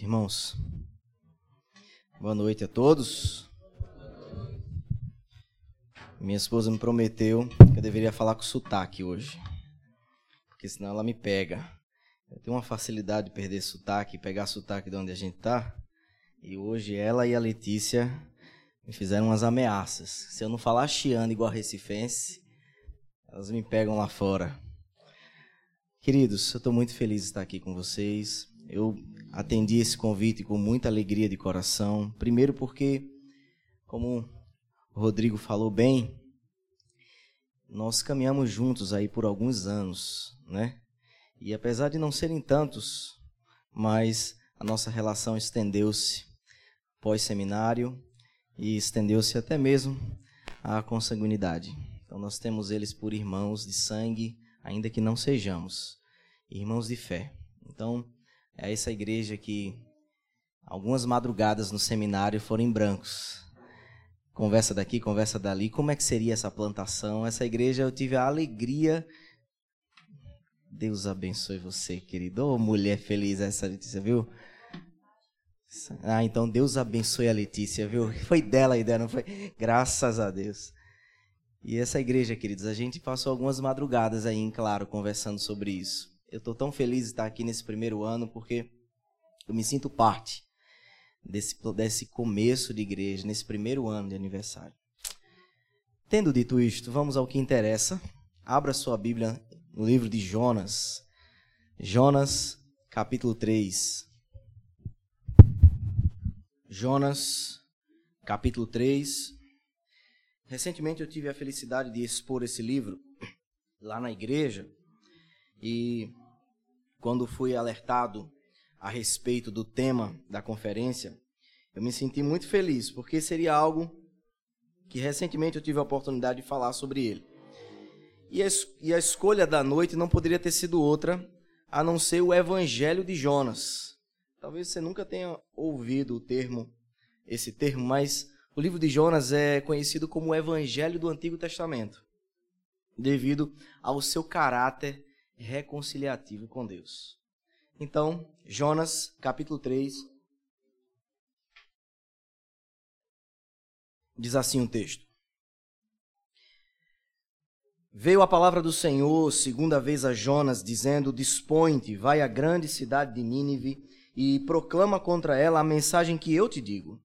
noite, irmãos. Boa noite a todos. Minha esposa me prometeu que eu deveria falar com sotaque hoje, porque senão ela me pega. Eu tenho uma facilidade de perder sotaque, pegar sotaque de onde a gente tá. E hoje ela e a Letícia me fizeram umas ameaças. Se eu não falar chiando igual a recifense, elas me pegam lá fora. Queridos, eu estou muito feliz de estar aqui com vocês. Eu atendi esse convite com muita alegria de coração. Primeiro porque, como o Rodrigo falou bem, nós caminhamos juntos aí por alguns anos, né? E apesar de não serem tantos, mas a nossa relação estendeu-se pós-seminário e estendeu-se até mesmo à consanguinidade. Então nós temos eles por irmãos de sangue, ainda que não sejamos irmãos de fé. Então, é essa igreja que algumas madrugadas no seminário foram em brancos. Conversa daqui, conversa dali. Como é que seria essa plantação? Essa igreja eu tive a alegria. Deus abençoe você, querido. Oh, mulher feliz essa Letícia, viu? Ah, então Deus abençoe a Letícia, viu? Foi dela a ideia, não foi? Graças a Deus. E essa igreja, queridos, a gente passou algumas madrugadas aí, em claro, conversando sobre isso. Eu estou tão feliz de estar aqui nesse primeiro ano porque eu me sinto parte desse, desse começo de igreja, nesse primeiro ano de aniversário. Tendo dito isto, vamos ao que interessa. Abra sua Bíblia no livro de Jonas. Jonas, capítulo 3. Jonas, capítulo 3. Recentemente eu tive a felicidade de expor esse livro lá na igreja. E quando fui alertado a respeito do tema da conferência, eu me senti muito feliz, porque seria algo que recentemente eu tive a oportunidade de falar sobre ele. E a, e a escolha da noite não poderia ter sido outra a não ser o Evangelho de Jonas. Talvez você nunca tenha ouvido o termo, esse termo, mas o livro de Jonas é conhecido como o Evangelho do Antigo Testamento, devido ao seu caráter reconciliativo com Deus. Então, Jonas, capítulo 3, diz assim o texto: Veio a palavra do Senhor segunda vez a Jonas, dizendo: Dispõe-te, vai à grande cidade de Nínive e proclama contra ela a mensagem que eu te digo.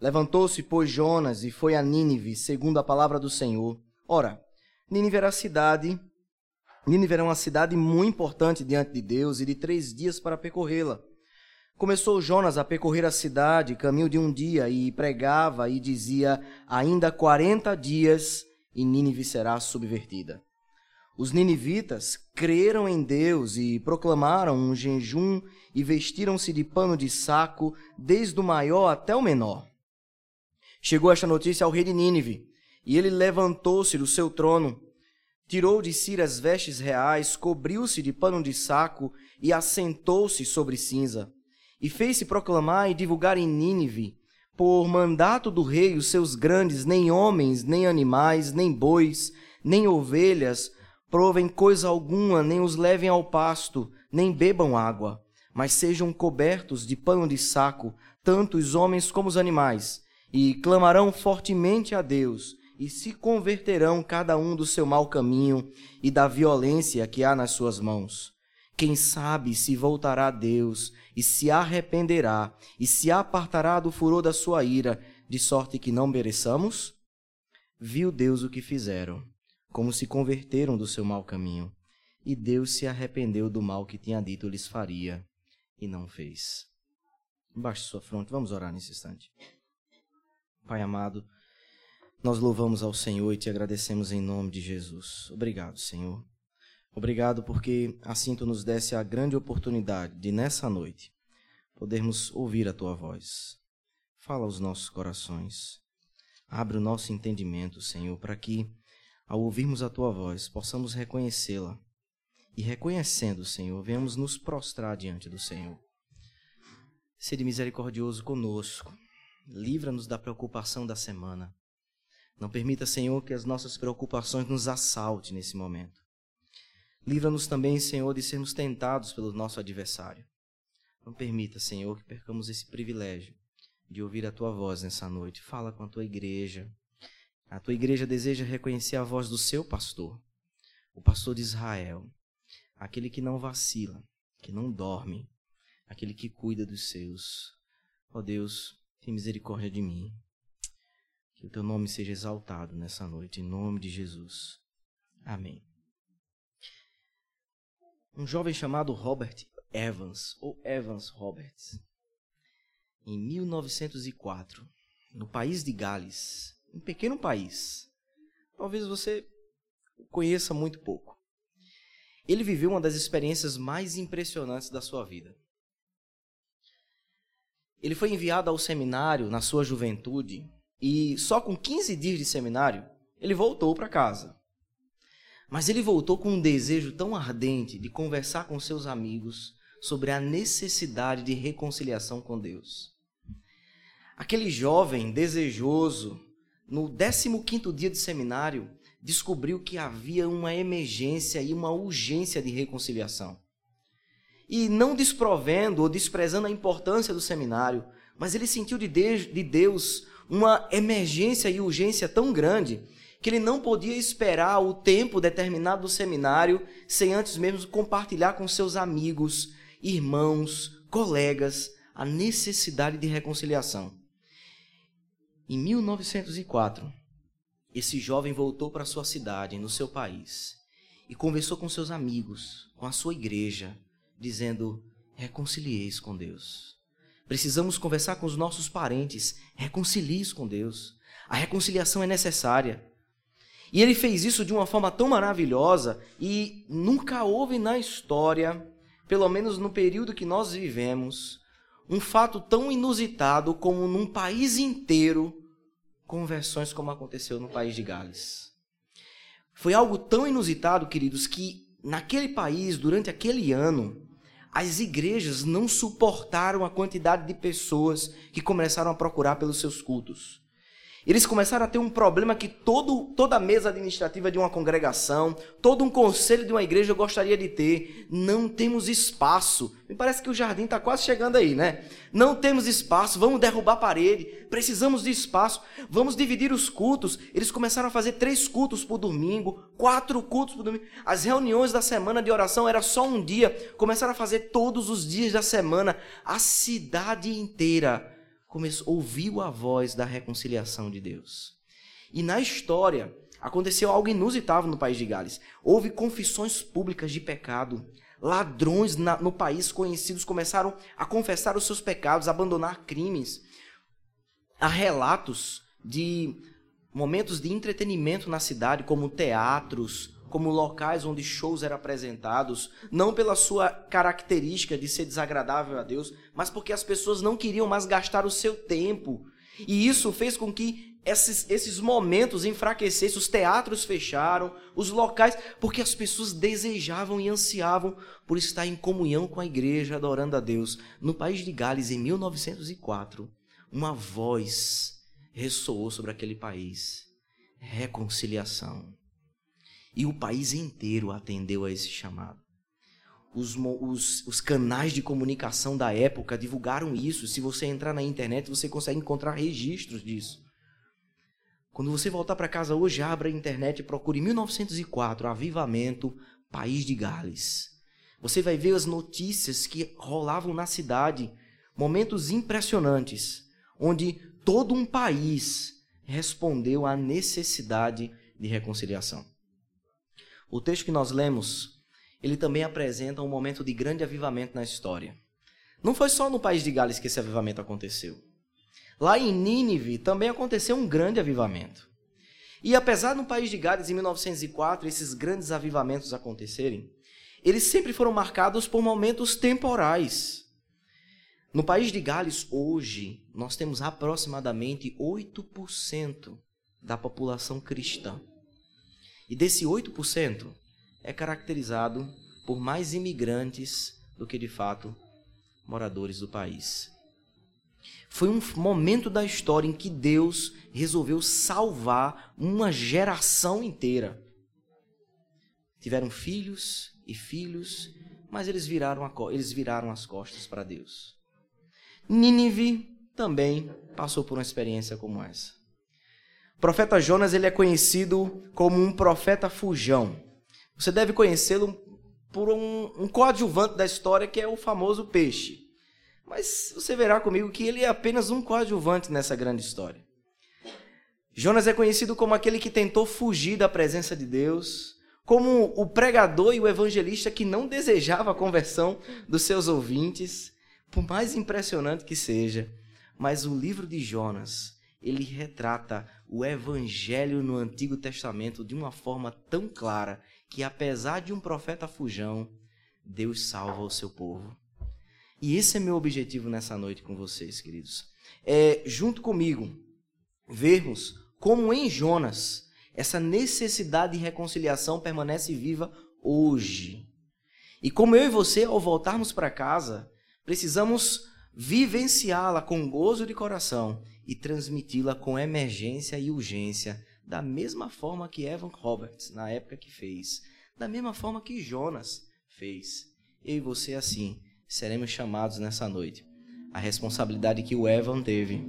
Levantou-se, pois, Jonas e foi a Nínive, segundo a palavra do Senhor. Ora, Nínive era a cidade Nínive era uma cidade muito importante diante de Deus e de três dias para percorrê-la. Começou Jonas a percorrer a cidade, caminho de um dia, e pregava e dizia: Ainda quarenta dias e Nínive será subvertida. Os ninivitas creram em Deus e proclamaram um jejum e vestiram-se de pano de saco, desde o maior até o menor. Chegou esta notícia ao rei de Nínive, e ele levantou-se do seu trono tirou de si as vestes reais, cobriu-se de pano de saco e assentou-se sobre cinza. E fez-se proclamar e divulgar em Nínive, por mandato do rei, os seus grandes, nem homens, nem animais, nem bois, nem ovelhas, provem coisa alguma, nem os levem ao pasto, nem bebam água, mas sejam cobertos de pano de saco, tanto os homens como os animais, e clamarão fortemente a Deus, e se converterão cada um do seu mau caminho e da violência que há nas suas mãos. Quem sabe se voltará a Deus e se arrependerá e se apartará do furor da sua ira, de sorte que não mereçamos? Viu Deus o que fizeram, como se converteram do seu mau caminho, e Deus se arrependeu do mal que tinha dito lhes faria, e não fez. Baixe sua fronte, vamos orar nesse instante. Pai amado, nós louvamos ao Senhor e te agradecemos em nome de Jesus. Obrigado, Senhor. Obrigado porque assim tu nos desse a grande oportunidade de nessa noite podermos ouvir a tua voz. Fala aos nossos corações. Abre o nosso entendimento, Senhor, para que ao ouvirmos a tua voz possamos reconhecê-la e reconhecendo, Senhor, venhamos nos prostrar diante do Senhor. Sede misericordioso conosco. Livra-nos da preocupação da semana. Não permita, Senhor, que as nossas preocupações nos assalte nesse momento. Livra-nos também, Senhor, de sermos tentados pelo nosso adversário. Não permita, Senhor, que percamos esse privilégio de ouvir a tua voz nessa noite. Fala com a tua igreja. A tua igreja deseja reconhecer a voz do seu pastor, o pastor de Israel, aquele que não vacila, que não dorme, aquele que cuida dos seus. Ó oh Deus, tem misericórdia de mim. Que o teu nome seja exaltado nessa noite, em nome de Jesus. Amém. Um jovem chamado Robert Evans, ou Evans Roberts, em 1904, no país de Gales, um pequeno país. Talvez você conheça muito pouco. Ele viveu uma das experiências mais impressionantes da sua vida. Ele foi enviado ao seminário na sua juventude e só com 15 dias de seminário ele voltou para casa. Mas ele voltou com um desejo tão ardente de conversar com seus amigos sobre a necessidade de reconciliação com Deus. Aquele jovem desejoso, no 15º dia de seminário, descobriu que havia uma emergência e uma urgência de reconciliação. E não desprovendo ou desprezando a importância do seminário, mas ele sentiu de Deus uma emergência e urgência tão grande que ele não podia esperar o tempo determinado do seminário sem antes mesmo compartilhar com seus amigos, irmãos, colegas a necessidade de reconciliação. Em 1904, esse jovem voltou para sua cidade, no seu país, e conversou com seus amigos, com a sua igreja, dizendo: reconcilieis com Deus. Precisamos conversar com os nossos parentes, reconcilieis com Deus. A reconciliação é necessária. E ele fez isso de uma forma tão maravilhosa e nunca houve na história, pelo menos no período que nós vivemos, um fato tão inusitado como num país inteiro conversões como aconteceu no país de Gales. Foi algo tão inusitado, queridos, que naquele país, durante aquele ano, as igrejas não suportaram a quantidade de pessoas que começaram a procurar pelos seus cultos. Eles começaram a ter um problema que todo, toda mesa administrativa de uma congregação, todo um conselho de uma igreja gostaria de ter. Não temos espaço. Me parece que o jardim está quase chegando aí, né? Não temos espaço, vamos derrubar a parede, precisamos de espaço, vamos dividir os cultos. Eles começaram a fazer três cultos por domingo, quatro cultos por domingo. As reuniões da semana de oração era só um dia, começaram a fazer todos os dias da semana. A cidade inteira começou, ouviu a voz da reconciliação de Deus. E na história, aconteceu algo inusitado no país de Gales. Houve confissões públicas de pecado. Ladrões na, no país conhecidos começaram a confessar os seus pecados, abandonar crimes. Há relatos de momentos de entretenimento na cidade, como teatros, como locais onde shows eram apresentados, não pela sua característica de ser desagradável a Deus, mas porque as pessoas não queriam mais gastar o seu tempo. E isso fez com que esses, esses momentos enfraquecessem, os teatros fecharam, os locais, porque as pessoas desejavam e ansiavam por estar em comunhão com a igreja, adorando a Deus. No país de Gales, em 1904, uma voz ressoou sobre aquele país: reconciliação. E o país inteiro atendeu a esse chamado. Os, os, os, canais de comunicação da época divulgaram isso. Se você entrar na internet, você consegue encontrar registros disso. Quando você voltar para casa hoje, abra a internet e procure 1904, Avivamento, País de Gales. Você vai ver as notícias que rolavam na cidade, momentos impressionantes, onde todo um país respondeu à necessidade de reconciliação. O texto que nós lemos, ele também apresenta um momento de grande avivamento na história. Não foi só no país de Gales que esse avivamento aconteceu. Lá em Nínive também aconteceu um grande avivamento. E apesar no país de Gales, em 1904, esses grandes avivamentos acontecerem, eles sempre foram marcados por momentos temporais. No país de Gales, hoje, nós temos aproximadamente 8% da população cristã. E desse 8% é caracterizado por mais imigrantes do que de fato moradores do país. Foi um momento da história em que Deus resolveu salvar uma geração inteira. Tiveram filhos e filhos mas eles viraram, a, eles viraram as costas para Deus. Nínive também passou por uma experiência como essa. O profeta Jonas ele é conhecido como um profeta fujão. Você deve conhecê-lo por um, um coadjuvante da história que é o famoso peixe. Mas você verá comigo que ele é apenas um coadjuvante nessa grande história. Jonas é conhecido como aquele que tentou fugir da presença de Deus, como o pregador e o evangelista que não desejava a conversão dos seus ouvintes, por mais impressionante que seja. Mas o livro de Jonas, ele retrata o evangelho no Antigo Testamento de uma forma tão clara que apesar de um profeta fujão, Deus salva o seu povo. E esse é meu objetivo nessa noite com vocês, queridos. É, junto comigo, vermos como em Jonas essa necessidade de reconciliação permanece viva hoje. E como eu e você, ao voltarmos para casa, precisamos vivenciá-la com gozo de coração e transmiti-la com emergência e urgência, da mesma forma que Evan Roberts, na época que fez, da mesma forma que Jonas fez. Eu e você, assim, seremos chamados nessa noite. A responsabilidade que o Evan teve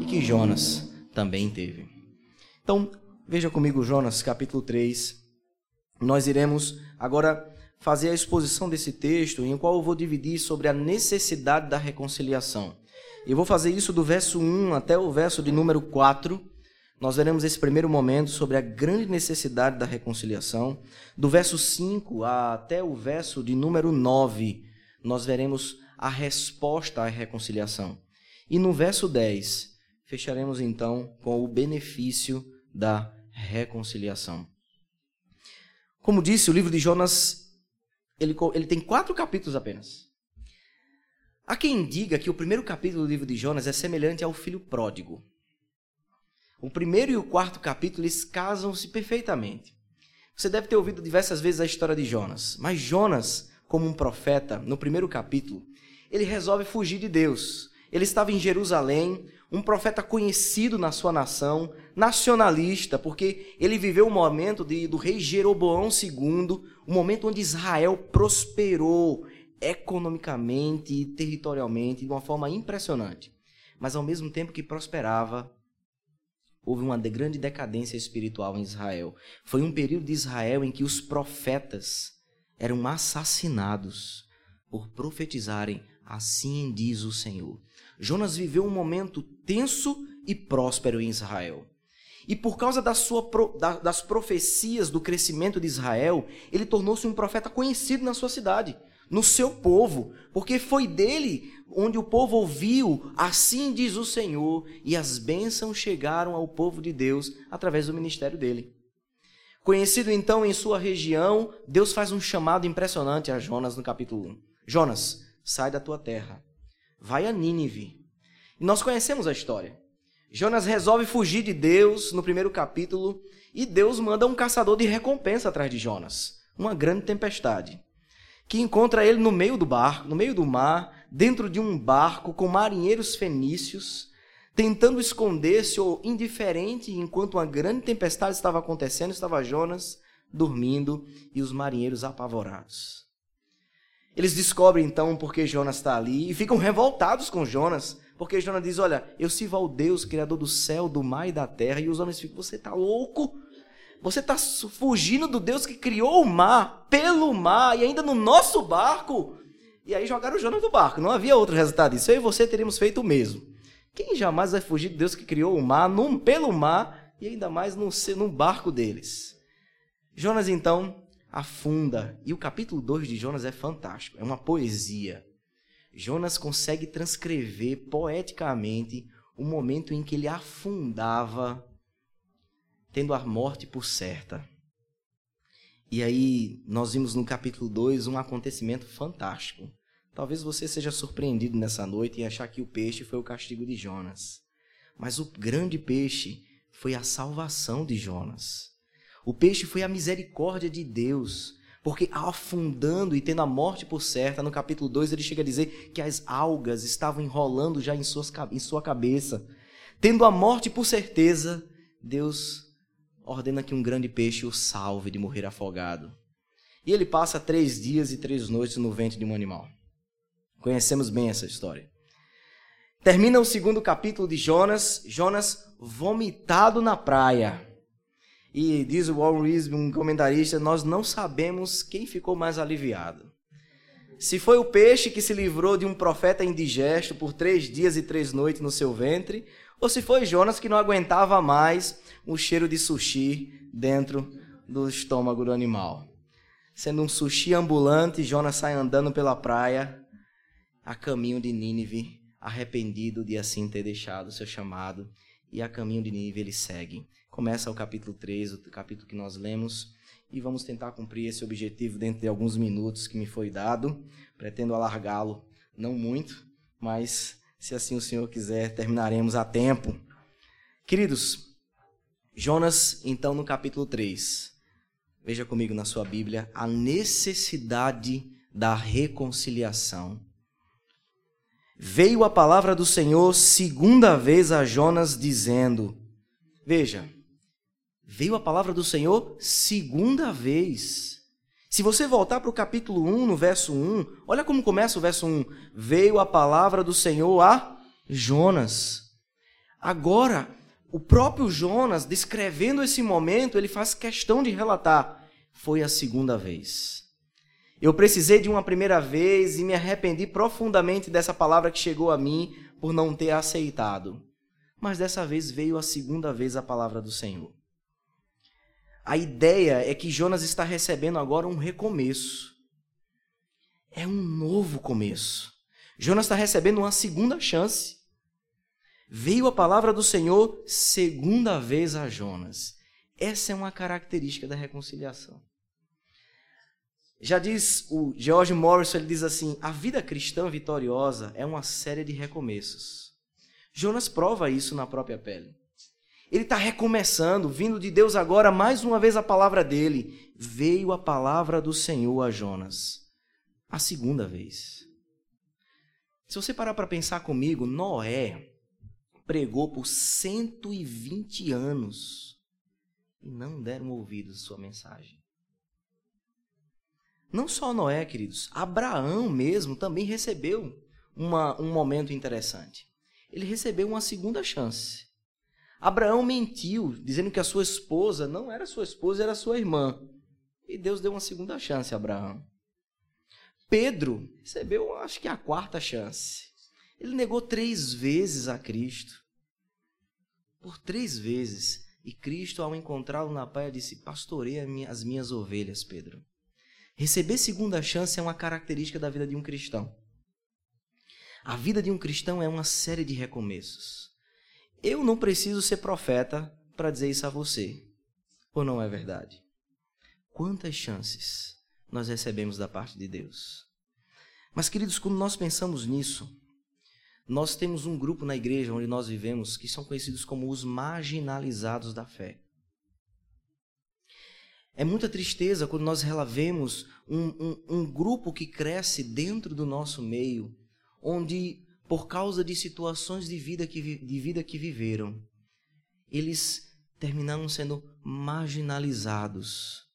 e que Jonas também teve. Então, veja comigo Jonas, capítulo 3. Nós iremos agora fazer a exposição desse texto, em qual eu vou dividir sobre a necessidade da reconciliação. Eu vou fazer isso do verso 1 até o verso de número 4. Nós veremos esse primeiro momento sobre a grande necessidade da reconciliação. Do verso 5 até o verso de número 9, nós veremos a resposta à reconciliação. E no verso 10, fecharemos então com o benefício da reconciliação. Como disse, o livro de Jonas ele, ele tem quatro capítulos apenas. Há quem diga que o primeiro capítulo do livro de Jonas é semelhante ao filho pródigo. O primeiro e o quarto capítulo eles casam-se perfeitamente. Você deve ter ouvido diversas vezes a história de Jonas, mas Jonas como um profeta, no primeiro capítulo, ele resolve fugir de Deus. Ele estava em Jerusalém, um profeta conhecido na sua nação, nacionalista, porque ele viveu o momento de, do rei Jeroboão II, o momento onde Israel prosperou economicamente e territorialmente de uma forma impressionante. Mas ao mesmo tempo que prosperava, houve uma grande decadência espiritual em Israel. Foi um período de Israel em que os profetas eram assassinados por profetizarem assim diz o Senhor. Jonas viveu um momento tenso e próspero em Israel. E por causa da sua, das profecias do crescimento de Israel, ele tornou-se um profeta conhecido na sua cidade, no seu povo, porque foi dele onde o povo ouviu, assim diz o Senhor, e as bênçãos chegaram ao povo de Deus através do ministério dele. Conhecido então em sua região, Deus faz um chamado impressionante a Jonas no capítulo 1. Jonas, sai da tua terra, vai a Nínive. E nós conhecemos a história. Jonas resolve fugir de Deus no primeiro capítulo e Deus manda um caçador de recompensa atrás de Jonas, uma grande tempestade, que encontra ele no meio do barco, no meio do mar, dentro de um barco com marinheiros fenícios tentando esconder-se ou indiferente enquanto uma grande tempestade estava acontecendo, estava Jonas dormindo e os marinheiros apavorados. Eles descobrem então porque Jonas está ali e ficam revoltados com Jonas, porque Jonas diz: Olha, eu sirvo ao Deus, Criador do céu, do mar e da terra. E os homens ficam: Você está louco? Você está fugindo do Deus que criou o mar, pelo mar e ainda no nosso barco? E aí jogaram Jonas do barco. Não havia outro resultado disso. Eu e você teríamos feito o mesmo. Quem jamais vai fugir de Deus que criou o mar, num, pelo mar e ainda mais num, num barco deles? Jonas então afunda. E o capítulo 2 de Jonas é fantástico, é uma poesia. Jonas consegue transcrever poeticamente o momento em que ele afundava, tendo a morte por certa. E aí nós vimos no capítulo 2 um acontecimento fantástico. Talvez você seja surpreendido nessa noite e achar que o peixe foi o castigo de Jonas. Mas o grande peixe foi a salvação de Jonas. O peixe foi a misericórdia de Deus. Porque afundando e tendo a morte por certa, no capítulo 2 ele chega a dizer que as algas estavam enrolando já em, suas, em sua cabeça. Tendo a morte por certeza, Deus ordena que um grande peixe o salve de morrer afogado. E ele passa três dias e três noites no ventre de um animal. Conhecemos bem essa história. Termina o segundo capítulo de Jonas, Jonas vomitado na praia. E diz o Warren Rees, um comentarista, nós não sabemos quem ficou mais aliviado. Se foi o peixe que se livrou de um profeta indigesto por três dias e três noites no seu ventre, ou se foi Jonas que não aguentava mais o cheiro de sushi dentro do estômago do animal. Sendo um sushi ambulante, Jonas sai andando pela praia a caminho de Nínive, arrependido de assim ter deixado o seu chamado, e a caminho de Nínive ele segue. Começa o capítulo 3, o capítulo que nós lemos, e vamos tentar cumprir esse objetivo dentro de alguns minutos que me foi dado. Pretendo alargá-lo, não muito, mas se assim o Senhor quiser, terminaremos a tempo. Queridos, Jonas, então, no capítulo 3. Veja comigo na sua Bíblia a necessidade da reconciliação. Veio a palavra do Senhor segunda vez a Jonas, dizendo: Veja, veio a palavra do Senhor segunda vez. Se você voltar para o capítulo 1, no verso 1, olha como começa o verso 1. Veio a palavra do Senhor a Jonas. Agora, o próprio Jonas, descrevendo esse momento, ele faz questão de relatar: foi a segunda vez. Eu precisei de uma primeira vez e me arrependi profundamente dessa palavra que chegou a mim por não ter aceitado. Mas dessa vez veio a segunda vez a palavra do Senhor. A ideia é que Jonas está recebendo agora um recomeço. É um novo começo. Jonas está recebendo uma segunda chance. Veio a palavra do Senhor segunda vez a Jonas. Essa é uma característica da reconciliação. Já diz o George Morrison, ele diz assim: a vida cristã vitoriosa é uma série de recomeços. Jonas prova isso na própria pele. Ele está recomeçando, vindo de Deus agora, mais uma vez a palavra dele. Veio a palavra do Senhor a Jonas. A segunda vez. Se você parar para pensar comigo, Noé pregou por 120 anos e não deram ouvidos à sua mensagem. Não só Noé, queridos, Abraão mesmo também recebeu uma, um momento interessante. Ele recebeu uma segunda chance. Abraão mentiu, dizendo que a sua esposa não era sua esposa, era sua irmã. E Deus deu uma segunda chance a Abraão. Pedro recebeu, acho que a quarta chance. Ele negou três vezes a Cristo. Por três vezes. E Cristo, ao encontrá-lo na praia, disse: Pastorei as minhas ovelhas, Pedro. Receber segunda chance é uma característica da vida de um cristão. A vida de um cristão é uma série de recomeços. Eu não preciso ser profeta para dizer isso a você. Ou não é verdade? Quantas chances nós recebemos da parte de Deus? Mas, queridos, quando nós pensamos nisso, nós temos um grupo na igreja onde nós vivemos que são conhecidos como os marginalizados da fé. É muita tristeza quando nós relavemos um, um, um, grupo que cresce dentro do nosso meio, onde, por causa de situações de vida que, de vida que viveram, eles terminaram sendo marginalizados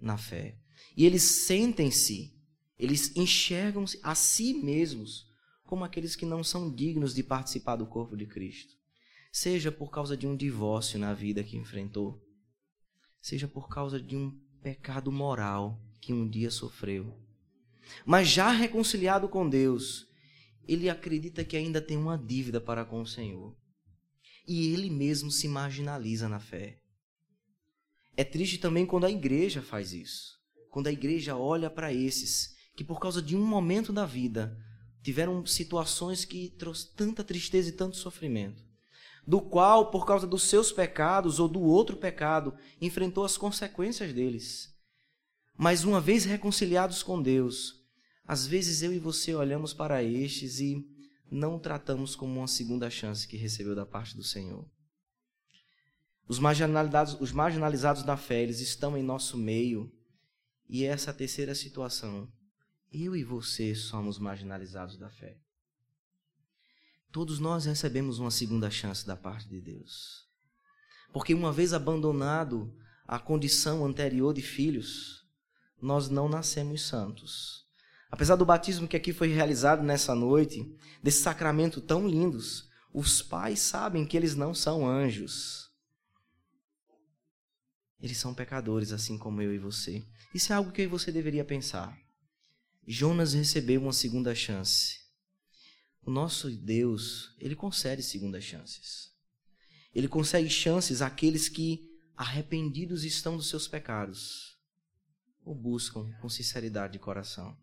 na fé. E eles sentem-se, eles enxergam-se a si mesmos como aqueles que não são dignos de participar do corpo de Cristo. Seja por causa de um divórcio na vida que enfrentou, seja por causa de um pecado moral que um dia sofreu. Mas já reconciliado com Deus, ele acredita que ainda tem uma dívida para com o Senhor. E ele mesmo se marginaliza na fé. É triste também quando a igreja faz isso. Quando a igreja olha para esses que, por causa de um momento da vida, tiveram situações que trouxe tanta tristeza e tanto sofrimento do qual, por causa dos seus pecados ou do outro pecado, enfrentou as consequências deles. Mas uma vez reconciliados com Deus, às vezes eu e você olhamos para estes e não tratamos como uma segunda chance que recebeu da parte do Senhor. Os marginalizados, os marginalizados da fé, eles estão em nosso meio. E essa terceira situação, eu e você somos marginalizados da fé. Todos nós recebemos uma segunda chance da parte de Deus. Porque uma vez abandonado a condição anterior de filhos, nós não nascemos santos. Apesar do batismo que aqui foi realizado nessa noite, desse sacramento tão lindos, os pais sabem que eles não são anjos. Eles são pecadores, assim como eu e você. Isso é algo que eu e você deveria pensar. Jonas recebeu uma segunda chance. O nosso Deus, ele concede segundas chances. Ele concede chances àqueles que arrependidos estão dos seus pecados ou buscam com sinceridade de coração.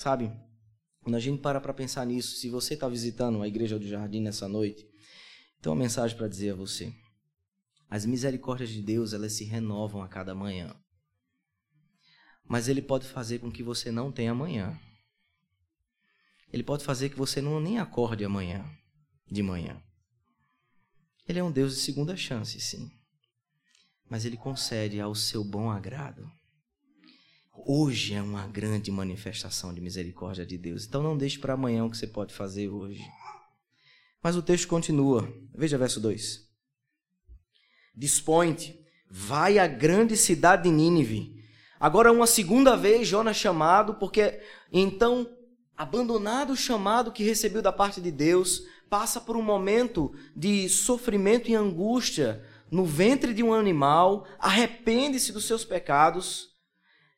Sabe, quando a gente para para pensar nisso, se você está visitando a Igreja do Jardim nessa noite, tem uma mensagem para dizer a você. As misericórdias de Deus, elas se renovam a cada manhã. Mas Ele pode fazer com que você não tenha amanhã. Ele pode fazer que você não nem acorde amanhã, de manhã. Ele é um Deus de segunda chance, sim. Mas Ele concede ao seu bom agrado. Hoje é uma grande manifestação de misericórdia de Deus. Então não deixe para amanhã o que você pode fazer hoje. Mas o texto continua. Veja verso 2. Dispõe-te, vai à grande cidade de Nínive. Agora uma segunda vez Jonas chamado, porque então, abandonado o chamado que recebeu da parte de Deus, passa por um momento de sofrimento e angústia no ventre de um animal, arrepende-se dos seus pecados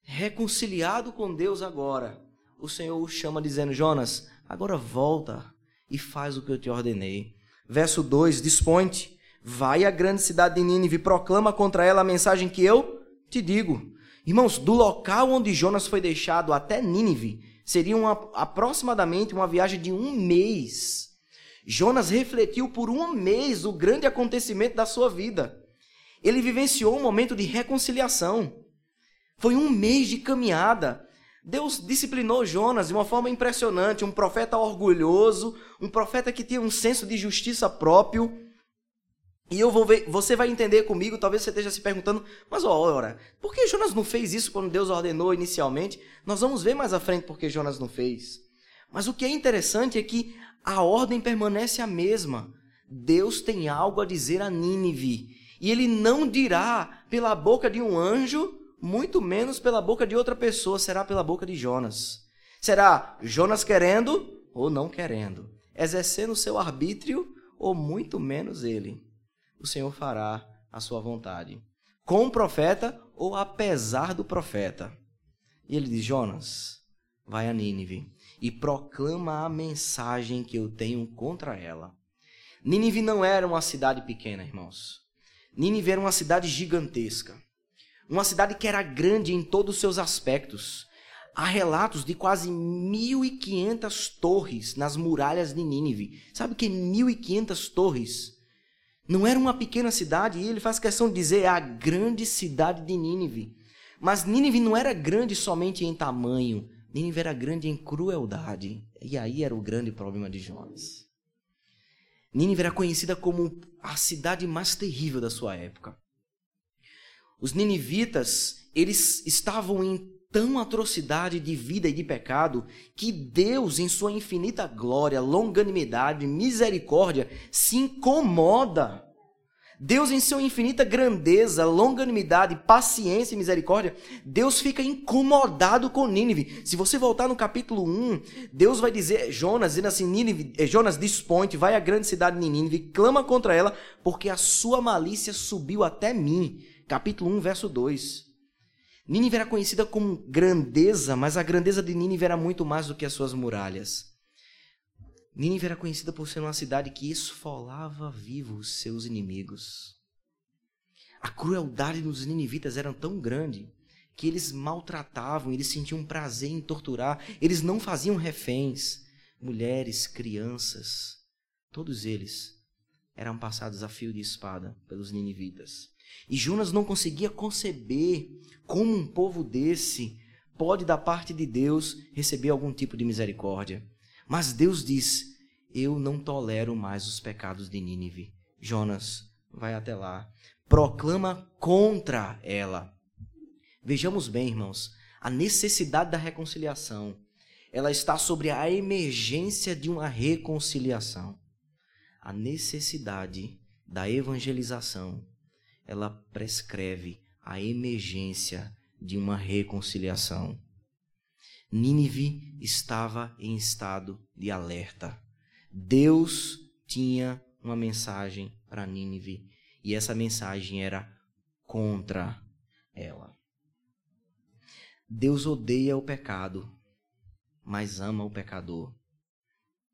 reconciliado com Deus agora, o Senhor o chama dizendo: Jonas, agora volta e faz o que eu te ordenei. Verso 2: Dispõe-te, vai à grande cidade de Nínive e proclama contra ela a mensagem que eu te digo. Irmãos, do local onde Jonas foi deixado até Nínive, seria uma, aproximadamente uma viagem de um mês. Jonas refletiu por um mês o grande acontecimento da sua vida. Ele vivenciou um momento de reconciliação. Foi um mês de caminhada. Deus disciplinou Jonas de uma forma impressionante, um profeta orgulhoso, um profeta que tinha um senso de justiça próprio. E eu vou ver, você vai entender comigo, talvez você esteja se perguntando, mas ora, por que Jonas não fez isso quando Deus ordenou inicialmente? Nós vamos ver mais à frente por que Jonas não fez. Mas o que é interessante é que a ordem permanece a mesma. Deus tem algo a dizer a Nínive, e ele não dirá pela boca de um anjo muito menos pela boca de outra pessoa, será pela boca de Jonas. Será Jonas querendo ou não querendo, exercendo o seu arbítrio ou muito menos ele. O Senhor fará a sua vontade, com o profeta ou apesar do profeta. E ele diz: Jonas, vai a Nínive e proclama a mensagem que eu tenho contra ela. Nínive não era uma cidade pequena, irmãos. Nínive era uma cidade gigantesca. Uma cidade que era grande em todos os seus aspectos. Há relatos de quase 1.500 torres nas muralhas de Nínive. Sabe o que é 1.500 torres? Não era uma pequena cidade, e ele faz questão de dizer é a grande cidade de Nínive. Mas Nínive não era grande somente em tamanho, Nínive era grande em crueldade. E aí era o grande problema de Jonas. Nínive era conhecida como a cidade mais terrível da sua época. Os ninivitas, eles estavam em tão atrocidade de vida e de pecado que Deus, em sua infinita glória, longanimidade, misericórdia, se incomoda. Deus, em sua infinita grandeza, longanimidade, paciência e misericórdia, Deus fica incomodado com Nínive. Se você voltar no capítulo 1, Deus vai dizer, Jonas, dizendo assim: Nínive, eh, Jonas, dispõe vai à grande cidade de Nínive, clama contra ela, porque a sua malícia subiu até mim capítulo 1, verso 2. Nínive era conhecida como grandeza, mas a grandeza de Nínive era muito mais do que as suas muralhas. Nínive era conhecida por ser uma cidade que esfolava vivos seus inimigos. A crueldade dos ninivitas era tão grande que eles maltratavam, eles sentiam prazer em torturar, eles não faziam reféns. Mulheres, crianças, todos eles eram passados a fio de espada pelos ninivitas. E Jonas não conseguia conceber como um povo desse pode, da parte de Deus, receber algum tipo de misericórdia. Mas Deus diz: Eu não tolero mais os pecados de Nínive. Jonas, vai até lá. Proclama contra ela. Vejamos bem, irmãos, a necessidade da reconciliação. Ela está sobre a emergência de uma reconciliação. A necessidade da evangelização ela prescreve a emergência de uma reconciliação. Nínive estava em estado de alerta. Deus tinha uma mensagem para Nínive e essa mensagem era contra ela. Deus odeia o pecado, mas ama o pecador.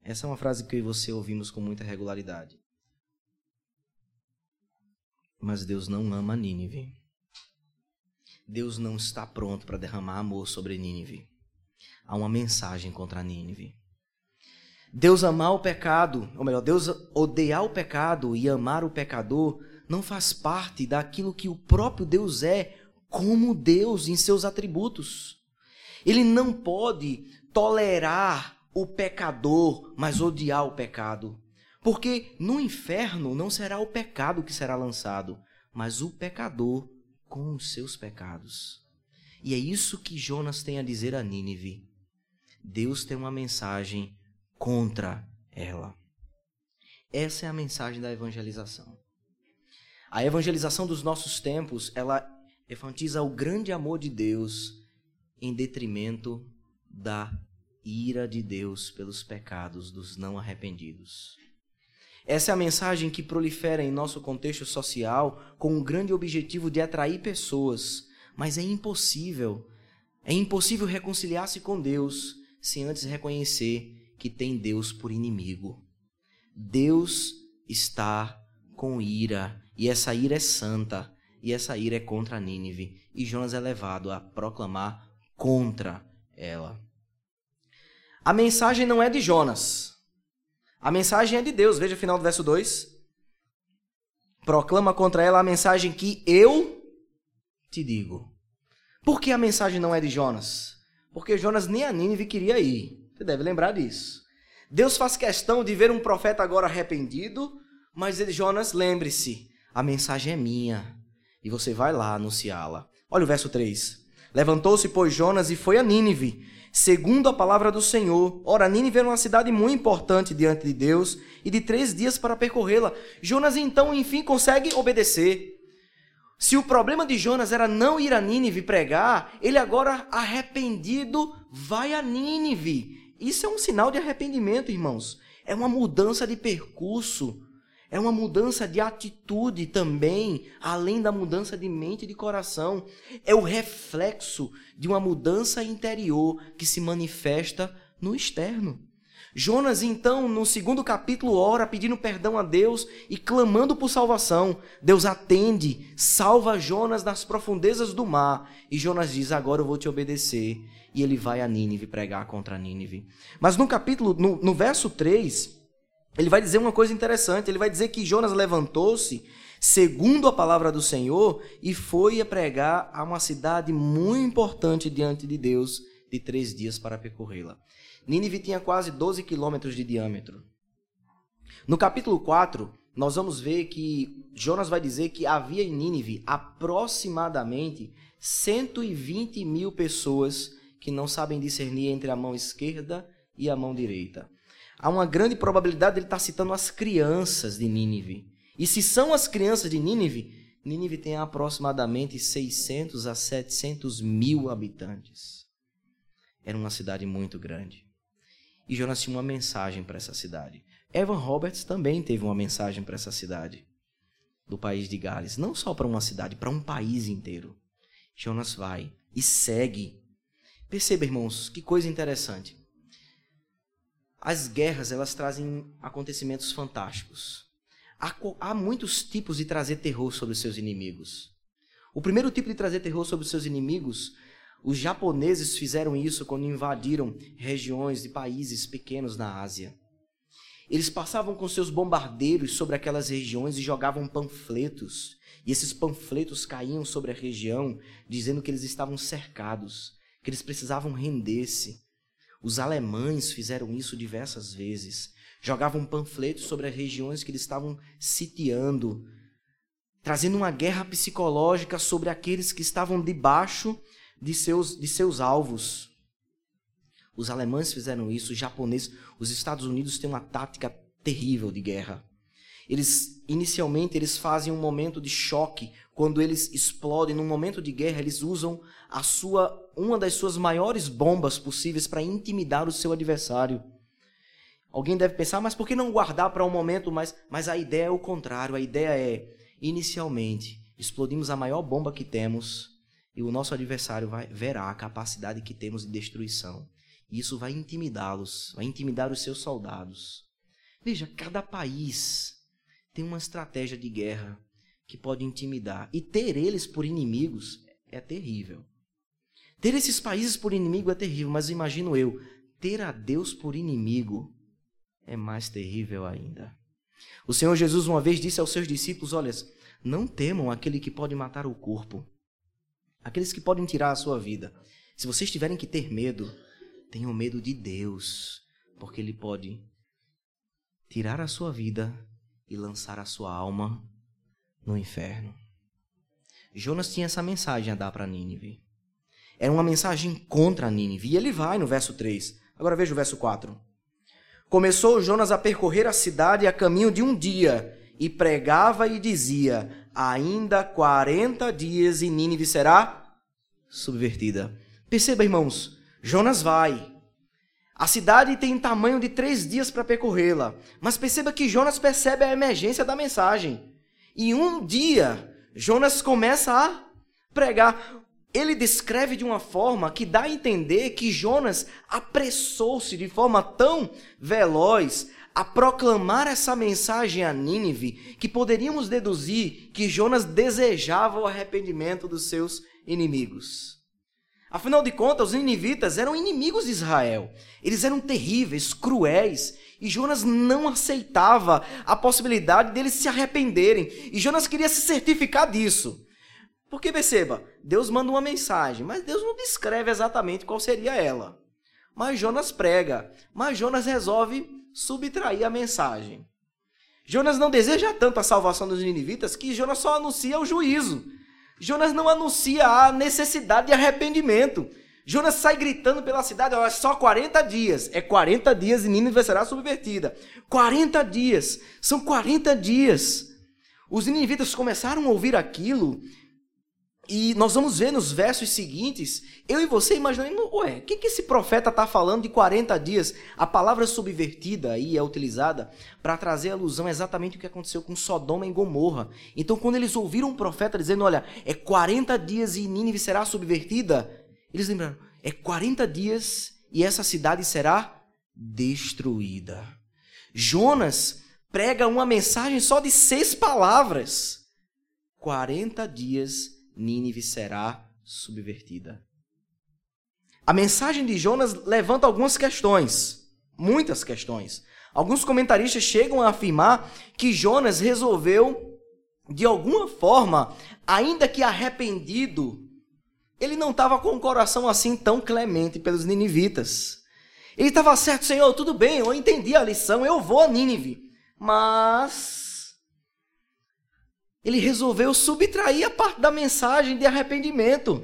Essa é uma frase que eu e você ouvimos com muita regularidade. Mas Deus não ama Nínive. Deus não está pronto para derramar amor sobre Nínive. Há uma mensagem contra Nínive. Deus amar o pecado, ou melhor, Deus odiar o pecado e amar o pecador não faz parte daquilo que o próprio Deus é como Deus em seus atributos. Ele não pode tolerar o pecador, mas odiar o pecado. Porque no inferno não será o pecado que será lançado, mas o pecador com os seus pecados. E é isso que Jonas tem a dizer a Nínive. Deus tem uma mensagem contra ela. Essa é a mensagem da evangelização. A evangelização dos nossos tempos, ela enfatiza o grande amor de Deus em detrimento da ira de Deus pelos pecados dos não arrependidos. Essa é a mensagem que prolifera em nosso contexto social com o grande objetivo de atrair pessoas, mas é impossível. É impossível reconciliar-se com Deus sem antes reconhecer que tem Deus por inimigo. Deus está com ira, e essa ira é santa, e essa ira é contra Nínive, e Jonas é levado a proclamar contra ela. A mensagem não é de Jonas. A mensagem é de Deus. Veja o final do verso 2. Proclama contra ela a mensagem que eu te digo. Por que a mensagem não é de Jonas? Porque Jonas nem a Nínive queria ir. Você deve lembrar disso. Deus faz questão de ver um profeta agora arrependido, mas ele, Jonas, lembre-se, a mensagem é minha. E você vai lá anunciá-la. Olha o verso 3. Levantou-se, pois, Jonas e foi a Nínive, segundo a palavra do Senhor. Ora, Nínive era uma cidade muito importante diante de Deus e de três dias para percorrê-la. Jonas, então, enfim, consegue obedecer. Se o problema de Jonas era não ir a Nínive pregar, ele agora, arrependido, vai a Nínive. Isso é um sinal de arrependimento, irmãos. É uma mudança de percurso. É uma mudança de atitude também, além da mudança de mente e de coração. É o reflexo de uma mudança interior que se manifesta no externo. Jonas, então, no segundo capítulo, ora pedindo perdão a Deus e clamando por salvação. Deus atende, salva Jonas das profundezas do mar. E Jonas diz: Agora eu vou te obedecer. E ele vai a Nínive pregar contra Nínive. Mas no capítulo, no, no verso 3, ele vai dizer uma coisa interessante. Ele vai dizer que Jonas levantou-se, segundo a palavra do Senhor, e foi a pregar a uma cidade muito importante diante de Deus, de três dias para percorrê-la. Nínive tinha quase 12 quilômetros de diâmetro. No capítulo 4, nós vamos ver que Jonas vai dizer que havia em Nínive aproximadamente 120 mil pessoas que não sabem discernir entre a mão esquerda e a mão direita há uma grande probabilidade de ele estar citando as crianças de Nínive. E se são as crianças de Nínive, Nínive tem aproximadamente 600 a 700 mil habitantes. Era uma cidade muito grande. E Jonas tinha uma mensagem para essa cidade. Evan Roberts também teve uma mensagem para essa cidade do país de Gales. Não só para uma cidade, para um país inteiro. Jonas vai e segue. Perceba, irmãos, que coisa interessante. As guerras, elas trazem acontecimentos fantásticos. Há, há muitos tipos de trazer terror sobre os seus inimigos. O primeiro tipo de trazer terror sobre os seus inimigos, os japoneses fizeram isso quando invadiram regiões de países pequenos na Ásia. Eles passavam com seus bombardeiros sobre aquelas regiões e jogavam panfletos. E esses panfletos caíam sobre a região, dizendo que eles estavam cercados, que eles precisavam render-se. Os alemães fizeram isso diversas vezes. Jogavam panfletos sobre as regiões que eles estavam sitiando, trazendo uma guerra psicológica sobre aqueles que estavam debaixo de seus, de seus alvos. Os alemães fizeram isso, os japoneses, os Estados Unidos têm uma tática terrível de guerra. Eles inicialmente eles fazem um momento de choque quando eles explodem num momento de guerra, eles usam a sua uma das suas maiores bombas possíveis para intimidar o seu adversário. Alguém deve pensar, mas por que não guardar para um momento mais? Mas a ideia é o contrário. A ideia é, inicialmente, explodimos a maior bomba que temos e o nosso adversário vai verá a capacidade que temos de destruição. E isso vai intimidá-los, vai intimidar os seus soldados. Veja, cada país tem uma estratégia de guerra que pode intimidar. E ter eles por inimigos é terrível. Ter esses países por inimigo é terrível, mas imagino eu, ter a Deus por inimigo é mais terrível ainda. O Senhor Jesus uma vez disse aos seus discípulos: Olha, não temam aquele que pode matar o corpo, aqueles que podem tirar a sua vida. Se vocês tiverem que ter medo, tenham medo de Deus, porque Ele pode tirar a sua vida e lançar a sua alma no inferno. Jonas tinha essa mensagem a dar para Nínive. Era uma mensagem contra Nínive. E ele vai no verso 3. Agora veja o verso 4. Começou Jonas a percorrer a cidade a caminho de um dia e pregava e dizia: Ainda 40 dias e Nínive será subvertida. Perceba, irmãos, Jonas vai. A cidade tem tamanho de três dias para percorrê-la. Mas perceba que Jonas percebe a emergência da mensagem. E um dia, Jonas começa a pregar. Ele descreve de uma forma que dá a entender que Jonas apressou-se de forma tão veloz a proclamar essa mensagem a Nínive que poderíamos deduzir que Jonas desejava o arrependimento dos seus inimigos. Afinal de contas, os ninivitas eram inimigos de Israel. Eles eram terríveis, cruéis, e Jonas não aceitava a possibilidade deles se arrependerem. E Jonas queria se certificar disso. Porque perceba, Deus manda uma mensagem, mas Deus não descreve exatamente qual seria ela. Mas Jonas prega, mas Jonas resolve subtrair a mensagem. Jonas não deseja tanto a salvação dos ninivitas que Jonas só anuncia o juízo. Jonas não anuncia a necessidade de arrependimento. Jonas sai gritando pela cidade, olha, só 40 dias. É 40 dias e Nínive será subvertida. 40 dias. São 40 dias. Os ninivitas começaram a ouvir aquilo e nós vamos ver nos versos seguintes, eu e você imaginando, ué, o que, que esse profeta está falando de 40 dias? A palavra subvertida aí é utilizada para trazer alusão exatamente o que aconteceu com Sodoma e Gomorra. Então, quando eles ouviram um profeta dizendo, olha, é 40 dias e Nínive será subvertida, eles lembraram, é 40 dias e essa cidade será destruída. Jonas prega uma mensagem só de seis palavras. 40 dias, Nínive será subvertida. A mensagem de Jonas levanta algumas questões, muitas questões. Alguns comentaristas chegam a afirmar que Jonas resolveu, de alguma forma, ainda que arrependido, ele não estava com o coração assim tão clemente pelos ninivitas. Ele estava certo, Senhor, tudo bem, eu entendi a lição, eu vou a Nínive. Mas ele resolveu subtrair a parte da mensagem de arrependimento.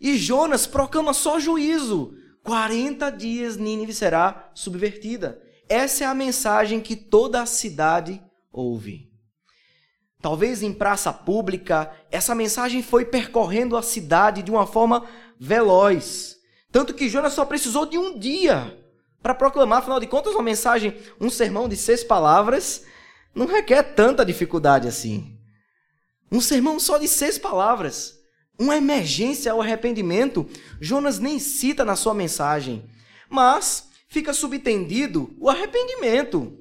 E Jonas proclama só juízo. 40 dias Nínive será subvertida. Essa é a mensagem que toda a cidade ouve. Talvez em praça pública, essa mensagem foi percorrendo a cidade de uma forma veloz. Tanto que Jonas só precisou de um dia para proclamar, afinal de contas, uma mensagem, um sermão de seis palavras, não requer tanta dificuldade assim. Um sermão só de seis palavras, uma emergência ao arrependimento, Jonas nem cita na sua mensagem, mas fica subtendido o arrependimento.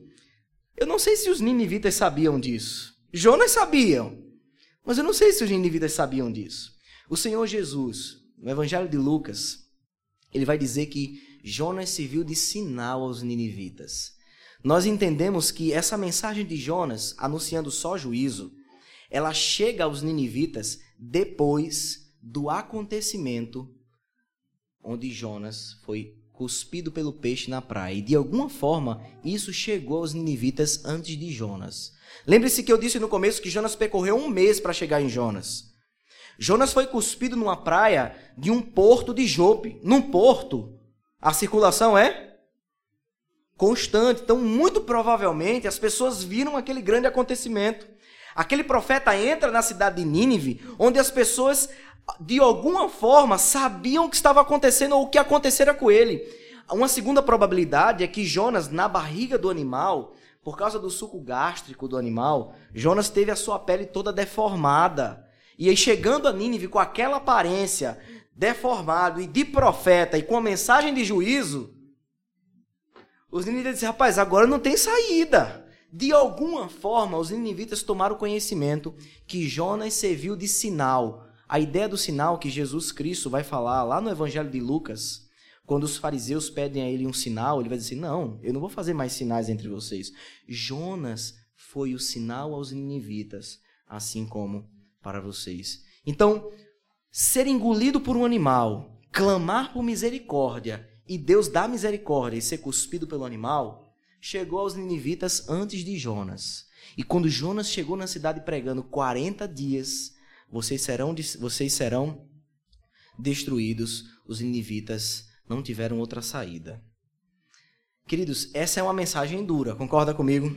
Eu não sei se os ninivitas sabiam disso. Jonas sabiam, mas eu não sei se os ninivitas sabiam disso. O Senhor Jesus, no Evangelho de Lucas, ele vai dizer que Jonas serviu de sinal aos ninivitas. Nós entendemos que essa mensagem de Jonas, anunciando só juízo, ela chega aos ninivitas depois do acontecimento onde Jonas foi cuspido pelo peixe na praia. E de alguma forma, isso chegou aos ninivitas antes de Jonas. Lembre-se que eu disse no começo que Jonas percorreu um mês para chegar em Jonas. Jonas foi cuspido numa praia de um porto de Jope. Num porto, a circulação é constante. Então, muito provavelmente, as pessoas viram aquele grande acontecimento. Aquele profeta entra na cidade de Nínive, onde as pessoas, de alguma forma, sabiam o que estava acontecendo ou o que acontecera com ele. Uma segunda probabilidade é que Jonas, na barriga do animal, por causa do suco gástrico do animal, Jonas teve a sua pele toda deformada. E aí, chegando a Nínive com aquela aparência deformado e de profeta e com a mensagem de juízo, os ninivitas disseram, rapaz, agora não tem saída. De alguma forma, os ninivitas tomaram conhecimento que Jonas serviu de sinal. A ideia do sinal que Jesus Cristo vai falar lá no Evangelho de Lucas, quando os fariseus pedem a ele um sinal, ele vai dizer: Não, eu não vou fazer mais sinais entre vocês. Jonas foi o sinal aos ninivitas, assim como para vocês. Então, ser engolido por um animal, clamar por misericórdia e Deus dar misericórdia e ser cuspido pelo animal, chegou aos ninivitas antes de Jonas. E quando Jonas chegou na cidade pregando 40 dias, vocês serão, vocês serão destruídos, os ninivitas não tiveram outra saída. Queridos, essa é uma mensagem dura, concorda comigo?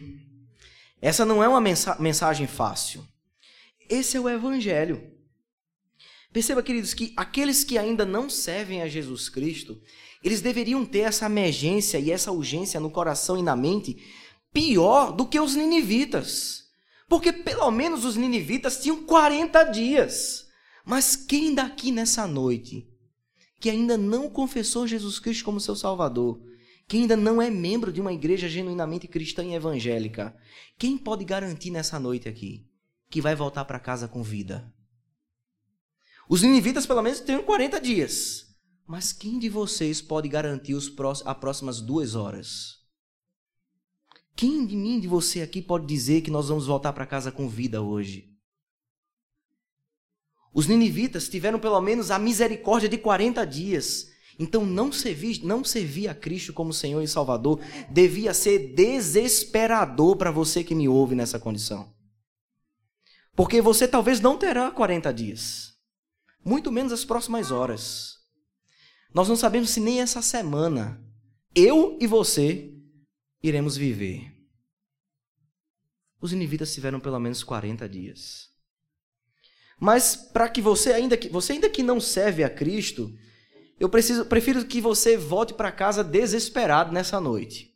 Essa não é uma mensagem fácil. Esse é o evangelho. Perceba, queridos, que aqueles que ainda não servem a Jesus Cristo, eles deveriam ter essa emergência e essa urgência no coração e na mente pior do que os ninivitas. Porque pelo menos os ninivitas tinham 40 dias. Mas quem daqui nessa noite que ainda não confessou Jesus Cristo como seu Salvador, que ainda não é membro de uma igreja genuinamente cristã e evangélica, quem pode garantir nessa noite aqui que vai voltar para casa com vida? Os ninivitas pelo menos têm 40 dias. Mas quem de vocês pode garantir os próximos, as próximas duas horas? Quem de mim, de você aqui, pode dizer que nós vamos voltar para casa com vida hoje? Os ninivitas tiveram pelo menos a misericórdia de 40 dias. Então, não servir, não servir a Cristo como Senhor e Salvador devia ser desesperador para você que me ouve nessa condição. Porque você talvez não terá 40 dias, muito menos as próximas horas. Nós não sabemos se nem essa semana eu e você iremos viver. Os ninivitas tiveram pelo menos 40 dias. Mas para que você ainda que você ainda que não serve a Cristo, eu preciso, prefiro que você volte para casa desesperado nessa noite.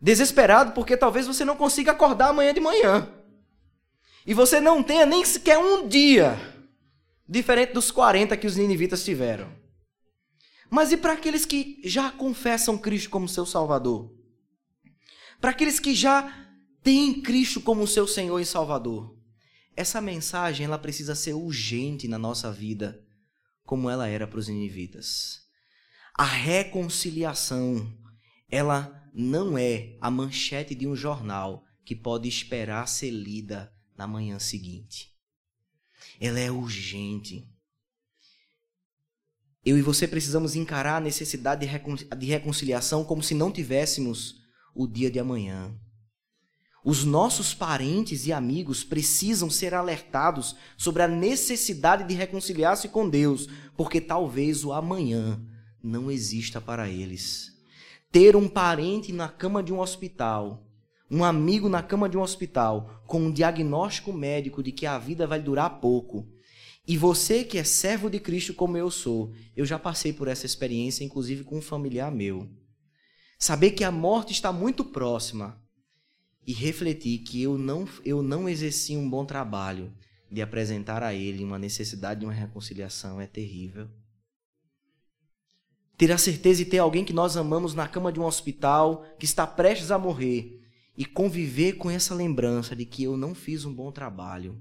Desesperado porque talvez você não consiga acordar amanhã de manhã. E você não tenha nem sequer um dia diferente dos 40 que os ninivitas tiveram. Mas e para aqueles que já confessam Cristo como seu Salvador? Para aqueles que já têm Cristo como seu Senhor e Salvador? Essa mensagem ela precisa ser urgente na nossa vida, como ela era para os ninivitas. A reconciliação, ela não é a manchete de um jornal que pode esperar ser lida na manhã seguinte. Ela é urgente. Eu e você precisamos encarar a necessidade de, recon de reconciliação como se não tivéssemos o dia de amanhã. Os nossos parentes e amigos precisam ser alertados sobre a necessidade de reconciliar-se com Deus, porque talvez o amanhã não exista para eles. Ter um parente na cama de um hospital, um amigo na cama de um hospital, com um diagnóstico médico de que a vida vai durar pouco, e você que é servo de Cristo como eu sou, eu já passei por essa experiência, inclusive com um familiar meu. Saber que a morte está muito próxima e refletir que eu não, eu não exerci um bom trabalho de apresentar a ele uma necessidade de uma reconciliação é terrível. Ter a certeza de ter alguém que nós amamos na cama de um hospital, que está prestes a morrer, e conviver com essa lembrança de que eu não fiz um bom trabalho.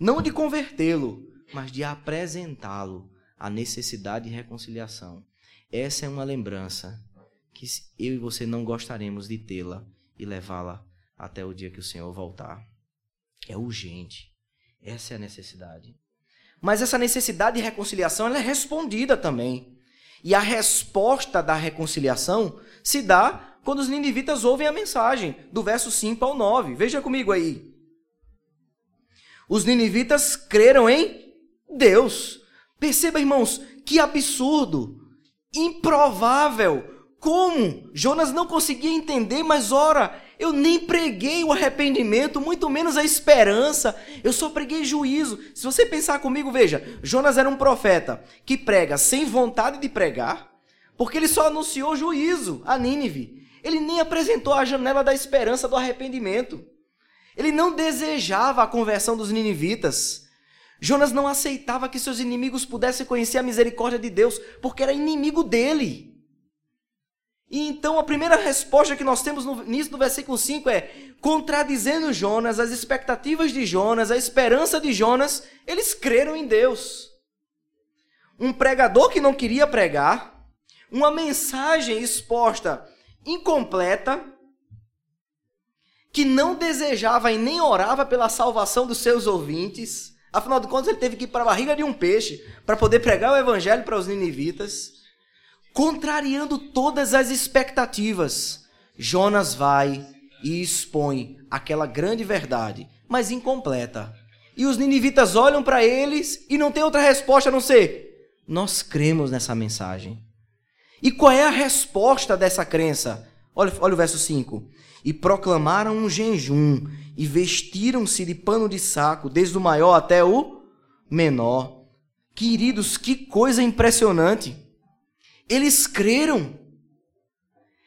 Não de convertê-lo, mas de apresentá-lo à necessidade de reconciliação. Essa é uma lembrança que eu e você não gostaríamos de tê-la e levá-la até o dia que o Senhor voltar. É urgente. Essa é a necessidade. Mas essa necessidade de reconciliação é respondida também. E a resposta da reconciliação se dá quando os ninivitas ouvem a mensagem, do verso 5 ao 9. Veja comigo aí. Os ninivitas creram em Deus. Perceba, irmãos, que absurdo, improvável. como? Jonas não conseguia entender, mas ora, eu nem preguei o arrependimento, muito menos a esperança, eu só preguei juízo. Se você pensar comigo, veja, Jonas era um profeta que prega sem vontade de pregar, porque ele só anunciou juízo a Nínive. Ele nem apresentou a janela da esperança do arrependimento. Ele não desejava a conversão dos ninivitas. Jonas não aceitava que seus inimigos pudessem conhecer a misericórdia de Deus, porque era inimigo dele. E então a primeira resposta que nós temos no início do versículo 5 é: contradizendo Jonas, as expectativas de Jonas, a esperança de Jonas, eles creram em Deus. Um pregador que não queria pregar, uma mensagem exposta incompleta, que não desejava e nem orava pela salvação dos seus ouvintes. Afinal de contas, ele teve que ir para a barriga de um peixe para poder pregar o evangelho para os ninivitas contrariando todas as expectativas, Jonas vai e expõe aquela grande verdade, mas incompleta. E os ninivitas olham para eles e não tem outra resposta a não ser: nós cremos nessa mensagem. E qual é a resposta dessa crença? Olha, olha o verso 5. E proclamaram um jejum e vestiram-se de pano de saco, desde o maior até o menor. Queridos, que coisa impressionante! Eles creram.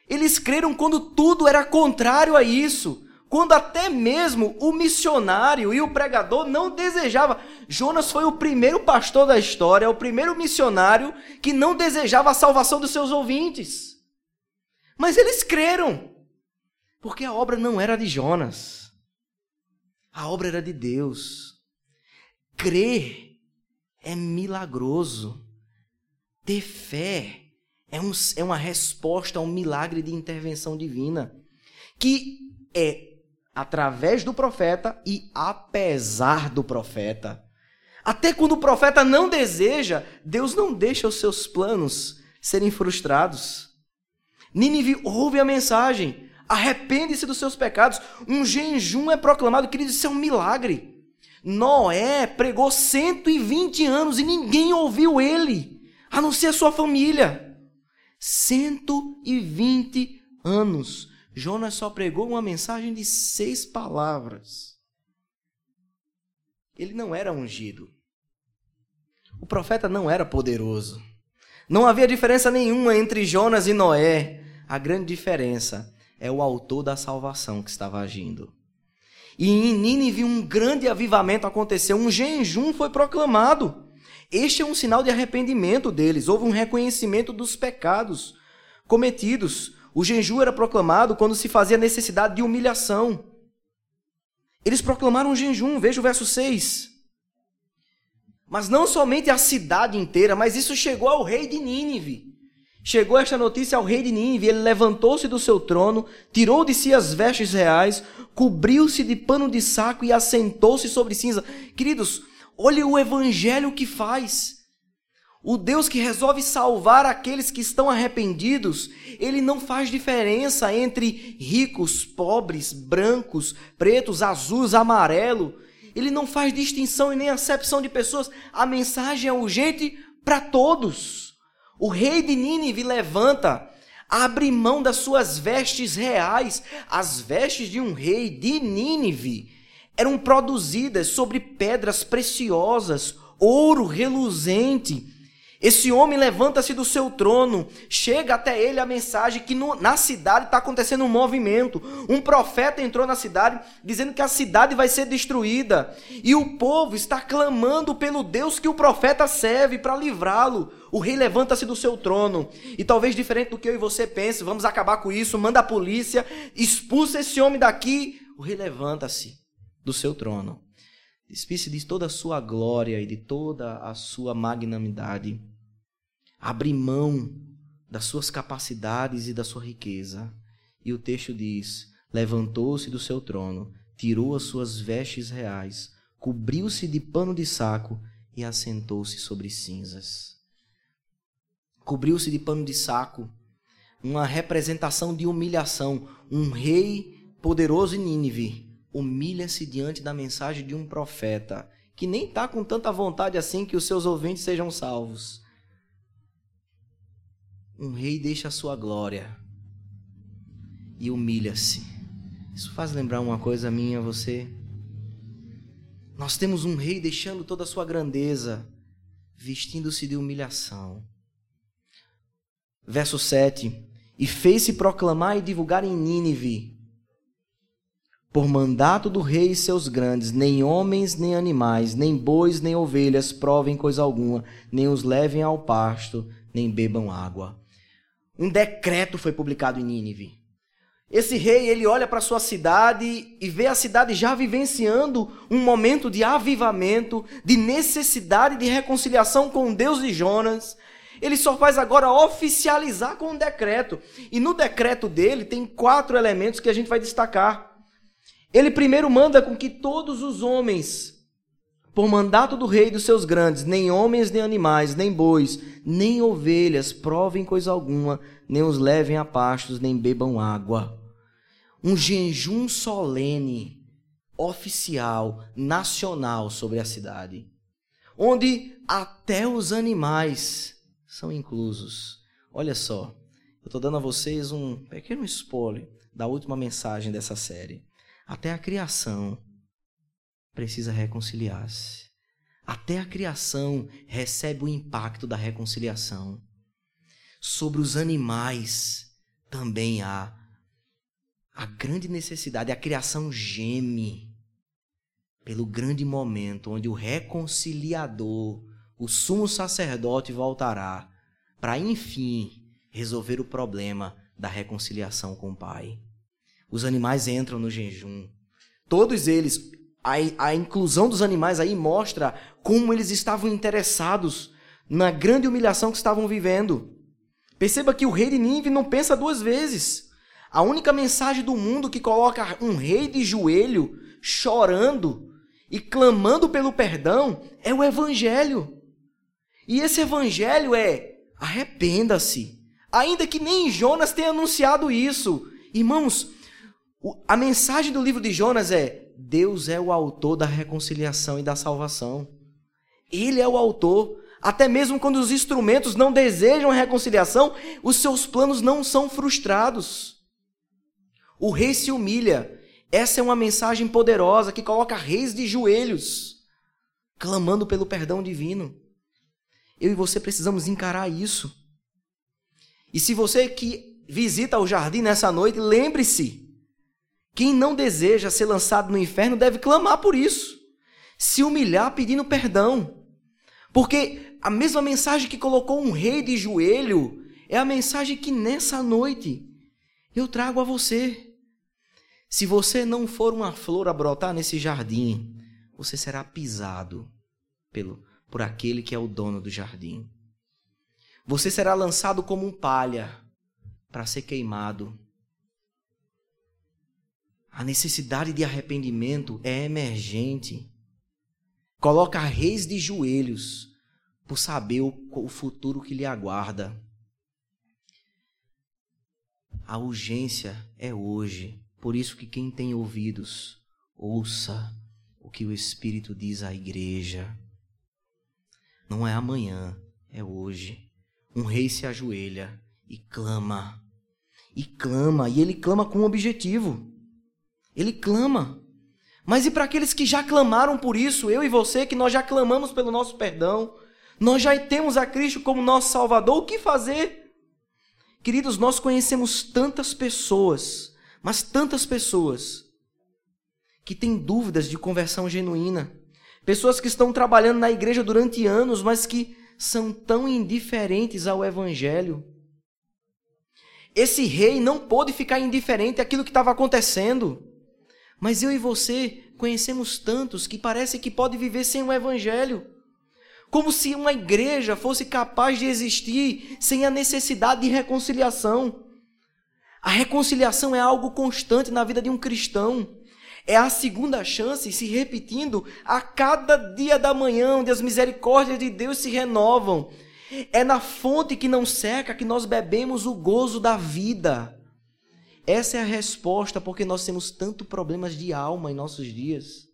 Eles creram quando tudo era contrário a isso. Quando até mesmo o missionário e o pregador não desejava. Jonas foi o primeiro pastor da história, o primeiro missionário que não desejava a salvação dos seus ouvintes. Mas eles creram. Porque a obra não era de Jonas. A obra era de Deus. Crer é milagroso. Ter fé é, um, é uma resposta a um milagre de intervenção divina. Que é através do profeta e apesar do profeta. Até quando o profeta não deseja, Deus não deixa os seus planos serem frustrados. Nínive ouve a mensagem, arrepende-se dos seus pecados, um jejum é proclamado, querido, isso é um milagre. Noé pregou 120 anos e ninguém ouviu ele, a não ser a sua família. 120 anos. Jonas só pregou uma mensagem de seis palavras. Ele não era ungido. O profeta não era poderoso. Não havia diferença nenhuma entre Jonas e Noé. A grande diferença é o autor da salvação que estava agindo. E em Nínive um grande avivamento aconteceu, um jejum foi proclamado. Este é um sinal de arrependimento deles. Houve um reconhecimento dos pecados cometidos. O jejum era proclamado quando se fazia necessidade de humilhação. Eles proclamaram um jejum, veja o verso 6. Mas não somente a cidade inteira, mas isso chegou ao rei de Nínive. Chegou esta notícia ao rei de Nínive, ele levantou-se do seu trono, tirou de si as vestes reais, cobriu-se de pano de saco e assentou-se sobre cinza. Queridos, Olha o evangelho que faz. O Deus que resolve salvar aqueles que estão arrependidos, ele não faz diferença entre ricos, pobres, brancos, pretos, azuis, amarelo. Ele não faz distinção e nem acepção de pessoas. A mensagem é urgente para todos. O rei de Nínive levanta, abre mão das suas vestes reais, as vestes de um rei de Nínive eram produzidas sobre pedras preciosas, ouro reluzente. Esse homem levanta-se do seu trono, chega até ele a mensagem que no, na cidade está acontecendo um movimento. Um profeta entrou na cidade dizendo que a cidade vai ser destruída. E o povo está clamando pelo Deus que o profeta serve para livrá-lo. O rei levanta-se do seu trono. E talvez diferente do que eu e você pense, vamos acabar com isso, manda a polícia, expulsa esse homem daqui. O rei levanta-se do seu trono. Despisse de toda a sua glória e de toda a sua magnanimidade. Abre mão das suas capacidades e da sua riqueza. E o texto diz: Levantou-se do seu trono, tirou as suas vestes reais, cobriu-se de pano de saco e assentou-se sobre cinzas. Cobriu-se de pano de saco, uma representação de humilhação. Um rei poderoso em Nínive humilha-se diante da mensagem de um profeta que nem está com tanta vontade assim que os seus ouvintes sejam salvos. um rei deixa a sua glória e humilha-se. Isso faz lembrar uma coisa minha a você. Nós temos um rei deixando toda a sua grandeza, vestindo-se de humilhação. Verso 7: E fez-se proclamar e divulgar em Nínive, por mandato do rei e seus grandes, nem homens nem animais, nem bois nem ovelhas provem coisa alguma, nem os levem ao pasto, nem bebam água. Um decreto foi publicado em Nínive. Esse rei, ele olha para sua cidade e vê a cidade já vivenciando um momento de avivamento, de necessidade de reconciliação com Deus de Jonas. Ele só faz agora oficializar com um decreto. E no decreto dele tem quatro elementos que a gente vai destacar. Ele primeiro manda com que todos os homens, por mandato do rei e dos seus grandes, nem homens, nem animais, nem bois, nem ovelhas, provem coisa alguma, nem os levem a pastos, nem bebam água um jejum solene, oficial, nacional sobre a cidade, onde até os animais são inclusos. Olha só, eu estou dando a vocês um pequeno spoiler da última mensagem dessa série. Até a criação precisa reconciliar-se. Até a criação recebe o impacto da reconciliação. Sobre os animais também há a grande necessidade, a criação geme pelo grande momento onde o reconciliador, o sumo sacerdote voltará para enfim resolver o problema da reconciliação com o Pai. Os animais entram no jejum. Todos eles, a, a inclusão dos animais aí mostra como eles estavam interessados na grande humilhação que estavam vivendo. Perceba que o rei de Nínive não pensa duas vezes. A única mensagem do mundo que coloca um rei de joelho, chorando e clamando pelo perdão é o evangelho. E esse evangelho é: arrependa-se. Ainda que nem Jonas tenha anunciado isso. Irmãos, a mensagem do livro de Jonas é: Deus é o autor da reconciliação e da salvação. Ele é o autor. Até mesmo quando os instrumentos não desejam a reconciliação, os seus planos não são frustrados. O rei se humilha. Essa é uma mensagem poderosa que coloca reis de joelhos, clamando pelo perdão divino. Eu e você precisamos encarar isso. E se você que visita o jardim nessa noite, lembre-se: quem não deseja ser lançado no inferno deve clamar por isso, se humilhar pedindo perdão. Porque a mesma mensagem que colocou um rei de joelho é a mensagem que nessa noite eu trago a você. Se você não for uma flor a brotar nesse jardim, você será pisado pelo por aquele que é o dono do jardim. Você será lançado como um palha para ser queimado. A necessidade de arrependimento é emergente. Coloca reis de joelhos por saber o, o futuro que lhe aguarda. A urgência é hoje. Por isso que quem tem ouvidos, ouça o que o Espírito diz à igreja. Não é amanhã, é hoje. Um rei se ajoelha e clama. E clama, e ele clama com um objetivo. Ele clama. Mas e para aqueles que já clamaram por isso, eu e você, que nós já clamamos pelo nosso perdão, nós já temos a Cristo como nosso Salvador, o que fazer? Queridos, nós conhecemos tantas pessoas mas tantas pessoas que têm dúvidas de conversão genuína, pessoas que estão trabalhando na igreja durante anos, mas que são tão indiferentes ao evangelho. Esse rei não pôde ficar indiferente àquilo que estava acontecendo. Mas eu e você conhecemos tantos que parece que pode viver sem o evangelho. Como se uma igreja fosse capaz de existir sem a necessidade de reconciliação. A reconciliação é algo constante na vida de um cristão. É a segunda chance se repetindo a cada dia da manhã, onde as misericórdias de Deus se renovam. É na fonte que não seca que nós bebemos o gozo da vida. Essa é a resposta porque nós temos tanto problemas de alma em nossos dias.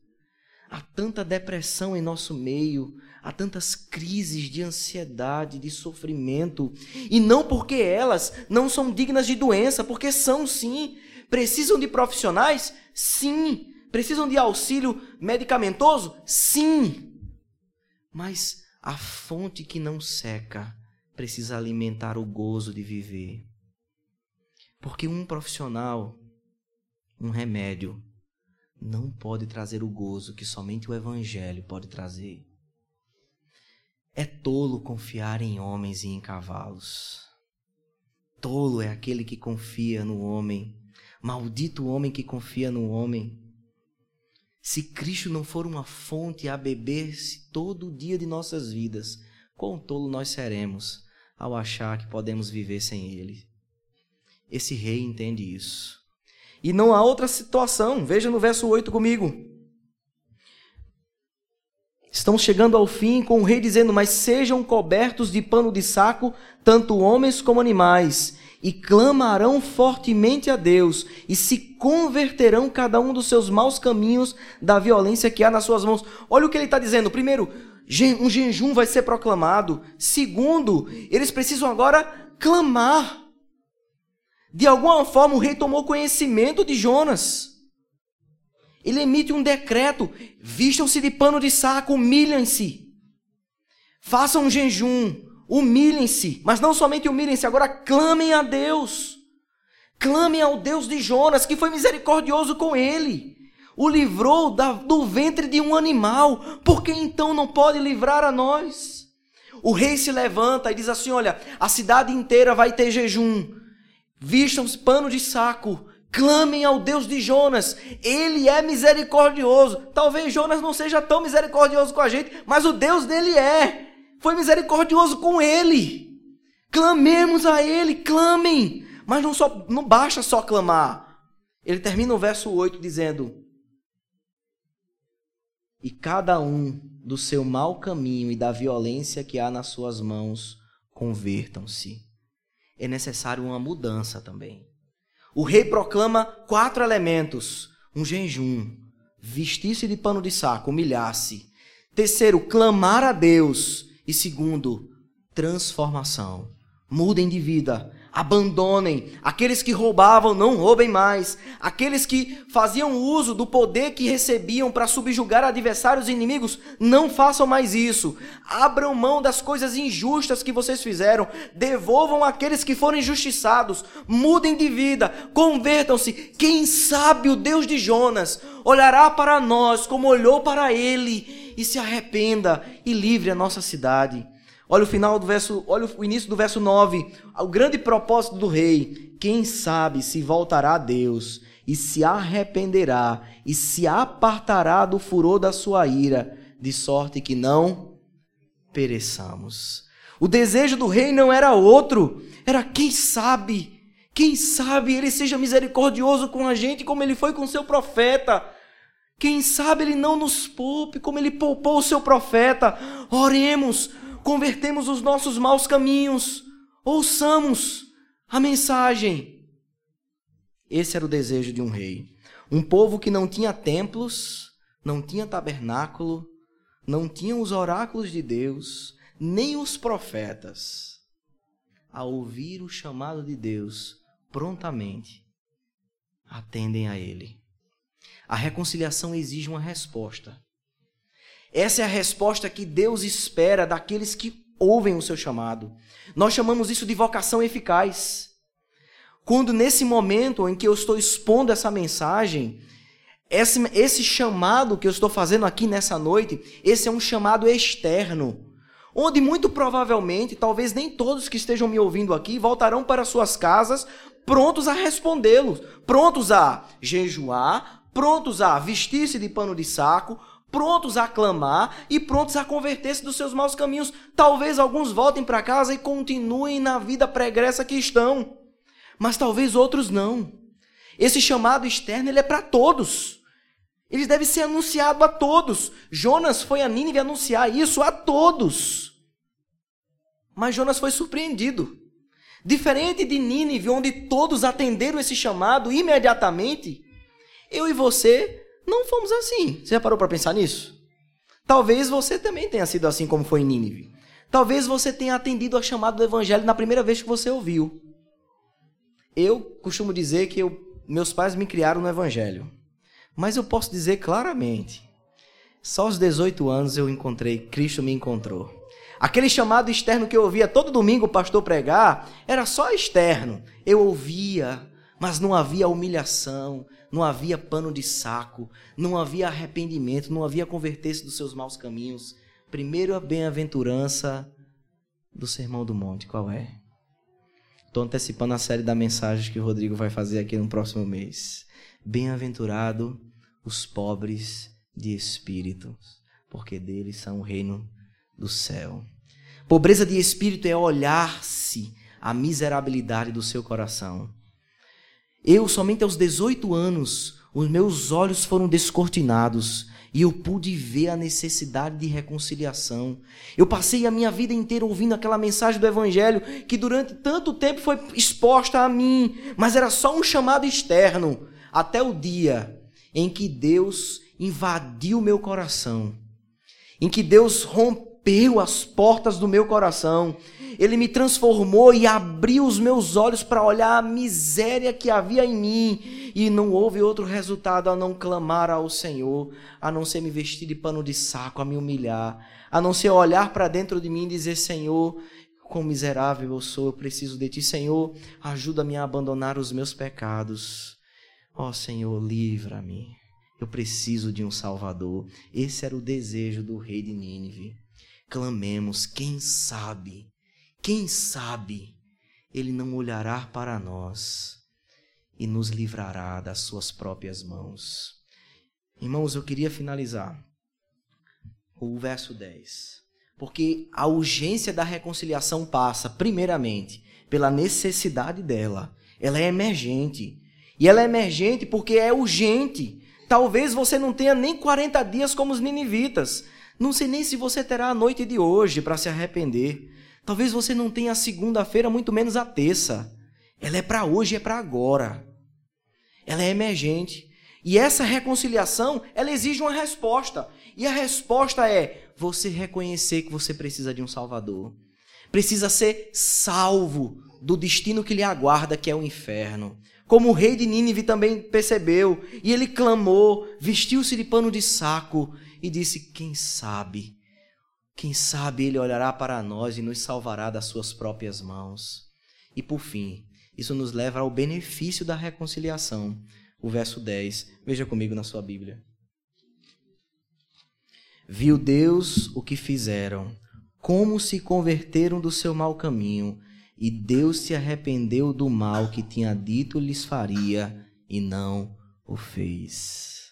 Há tanta depressão em nosso meio, há tantas crises de ansiedade, de sofrimento, e não porque elas não são dignas de doença, porque são sim. Precisam de profissionais? Sim. Precisam de auxílio medicamentoso? Sim. Mas a fonte que não seca precisa alimentar o gozo de viver. Porque um profissional, um remédio, não pode trazer o gozo que somente o Evangelho pode trazer. É tolo confiar em homens e em cavalos. Tolo é aquele que confia no homem. Maldito o homem que confia no homem. Se Cristo não for uma fonte a beber-se todo o dia de nossas vidas, quão tolo nós seremos ao achar que podemos viver sem Ele. Esse rei entende isso. E não há outra situação. Veja no verso 8 comigo. Estamos chegando ao fim com o rei dizendo: Mas sejam cobertos de pano de saco, tanto homens como animais, e clamarão fortemente a Deus, e se converterão cada um dos seus maus caminhos da violência que há nas suas mãos. Olha o que ele está dizendo. Primeiro, um jejum vai ser proclamado. Segundo, eles precisam agora clamar. De alguma forma, o rei tomou conhecimento de Jonas. Ele emite um decreto: vistam-se de pano de saco, humilhem-se. Façam um jejum, humilhem-se. Mas não somente humilhem-se, agora clamem a Deus. Clamem ao Deus de Jonas, que foi misericordioso com ele. O livrou da, do ventre de um animal. Por que então não pode livrar a nós? O rei se levanta e diz assim: Olha, a cidade inteira vai ter jejum vistam-se pano de saco, clamem ao Deus de Jonas, ele é misericordioso. Talvez Jonas não seja tão misericordioso com a gente, mas o Deus dele é. Foi misericordioso com ele. Clamemos a ele, clamem. Mas não, só, não basta só clamar. Ele termina o verso 8 dizendo: E cada um do seu mau caminho e da violência que há nas suas mãos, convertam-se é necessário uma mudança também. O rei proclama quatro elementos: um jejum, vestir-se de pano de saco, humilhar-se. Terceiro, clamar a Deus. E segundo, transformação. Mudem de vida, abandonem. Aqueles que roubavam, não roubem mais. Aqueles que faziam uso do poder que recebiam para subjugar adversários e inimigos, não façam mais isso. Abram mão das coisas injustas que vocês fizeram. Devolvam aqueles que foram injustiçados. Mudem de vida, convertam-se. Quem sabe o Deus de Jonas olhará para nós como olhou para ele e se arrependa e livre a nossa cidade. Olha o final do verso, olha o início do verso 9, o grande propósito do rei. Quem sabe se voltará a Deus e se arrependerá e se apartará do furor da sua ira, de sorte que não pereçamos. O desejo do rei não era outro, era quem sabe, quem sabe ele seja misericordioso com a gente como ele foi com seu profeta. Quem sabe ele não nos poupe como ele poupou o seu profeta. Oremos, convertemos os nossos maus caminhos, ouçamos a mensagem. Esse era o desejo de um rei. Um povo que não tinha templos, não tinha tabernáculo, não tinha os oráculos de Deus, nem os profetas. A ouvir o chamado de Deus, prontamente atendem a ele. A reconciliação exige uma resposta. Essa é a resposta que Deus espera daqueles que ouvem o seu chamado. Nós chamamos isso de vocação eficaz. Quando nesse momento em que eu estou expondo essa mensagem, esse, esse chamado que eu estou fazendo aqui nessa noite, esse é um chamado externo. Onde muito provavelmente, talvez nem todos que estejam me ouvindo aqui voltarão para suas casas prontos a respondê-los, prontos a jejuar, prontos a vestir-se de pano de saco, prontos a clamar e prontos a converter-se dos seus maus caminhos. Talvez alguns voltem para casa e continuem na vida pregressa que estão, mas talvez outros não. Esse chamado externo ele é para todos. Ele deve ser anunciado a todos. Jonas foi a Nínive anunciar isso a todos. Mas Jonas foi surpreendido. Diferente de Nínive, onde todos atenderam esse chamado imediatamente, eu e você não fomos assim. Você já parou para pensar nisso? Talvez você também tenha sido assim como foi em Nínive. Talvez você tenha atendido a chamada do evangelho na primeira vez que você ouviu. Eu costumo dizer que eu, meus pais me criaram no evangelho. Mas eu posso dizer claramente, só aos 18 anos eu encontrei, Cristo me encontrou. Aquele chamado externo que eu ouvia todo domingo o pastor pregar, era só externo. Eu ouvia, mas não havia humilhação, não havia pano de saco, não havia arrependimento, não havia converter-se dos seus maus caminhos. Primeiro a bem-aventurança do Sermão do Monte, qual é? Estou antecipando a série da mensagem que o Rodrigo vai fazer aqui no próximo mês. Bem-aventurado os pobres de espírito, porque deles são o reino do céu. Pobreza de espírito é olhar-se a miserabilidade do seu coração. Eu, somente aos 18 anos, os meus olhos foram descortinados e eu pude ver a necessidade de reconciliação. Eu passei a minha vida inteira ouvindo aquela mensagem do Evangelho que durante tanto tempo foi exposta a mim, mas era só um chamado externo, até o dia em que Deus invadiu meu coração, em que Deus rompeu as portas do meu coração ele me transformou e abriu os meus olhos para olhar a miséria que havia em mim. E não houve outro resultado a não clamar ao Senhor, a não ser me vestir de pano de saco, a me humilhar, a não ser olhar para dentro de mim e dizer: Senhor, quão miserável eu sou, eu preciso de ti. Senhor, ajuda-me a abandonar os meus pecados. Ó oh, Senhor, livra-me. Eu preciso de um Salvador. Esse era o desejo do rei de Nínive. Clamemos, quem sabe quem sabe ele não olhará para nós e nos livrará das suas próprias mãos. Irmãos, eu queria finalizar o verso 10. Porque a urgência da reconciliação passa, primeiramente, pela necessidade dela. Ela é emergente. E ela é emergente porque é urgente. Talvez você não tenha nem 40 dias como os ninivitas. Não sei nem se você terá a noite de hoje para se arrepender. Talvez você não tenha a segunda-feira, muito menos a terça. Ela é para hoje, é para agora. Ela é emergente. E essa reconciliação, ela exige uma resposta. E a resposta é você reconhecer que você precisa de um Salvador. Precisa ser salvo do destino que lhe aguarda, que é o inferno. Como o rei de Nínive também percebeu, e ele clamou, vestiu-se de pano de saco e disse: Quem sabe quem sabe ele olhará para nós e nos salvará das suas próprias mãos. E por fim, isso nos leva ao benefício da reconciliação. O verso 10, veja comigo na sua Bíblia. Viu Deus o que fizeram, como se converteram do seu mau caminho, e Deus se arrependeu do mal que tinha dito lhes faria, e não o fez.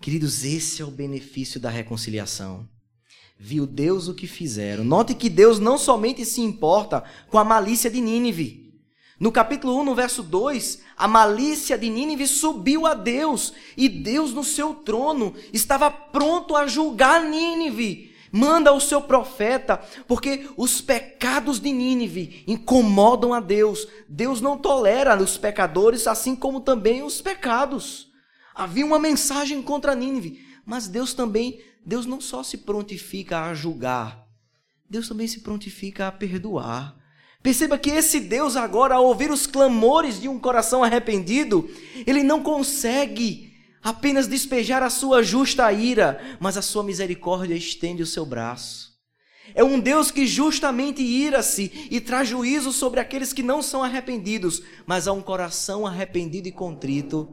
Queridos, esse é o benefício da reconciliação viu Deus o que fizeram. Note que Deus não somente se importa com a malícia de Nínive. No capítulo 1, no verso 2, a malícia de Nínive subiu a Deus, e Deus no seu trono estava pronto a julgar Nínive. Manda o seu profeta, porque os pecados de Nínive incomodam a Deus. Deus não tolera os pecadores, assim como também os pecados. Havia uma mensagem contra Nínive, mas Deus também Deus não só se prontifica a julgar, Deus também se prontifica a perdoar. Perceba que esse Deus, agora, ao ouvir os clamores de um coração arrependido, ele não consegue apenas despejar a sua justa ira, mas a sua misericórdia estende o seu braço. É um Deus que justamente ira-se e traz juízo sobre aqueles que não são arrependidos, mas a um coração arrependido e contrito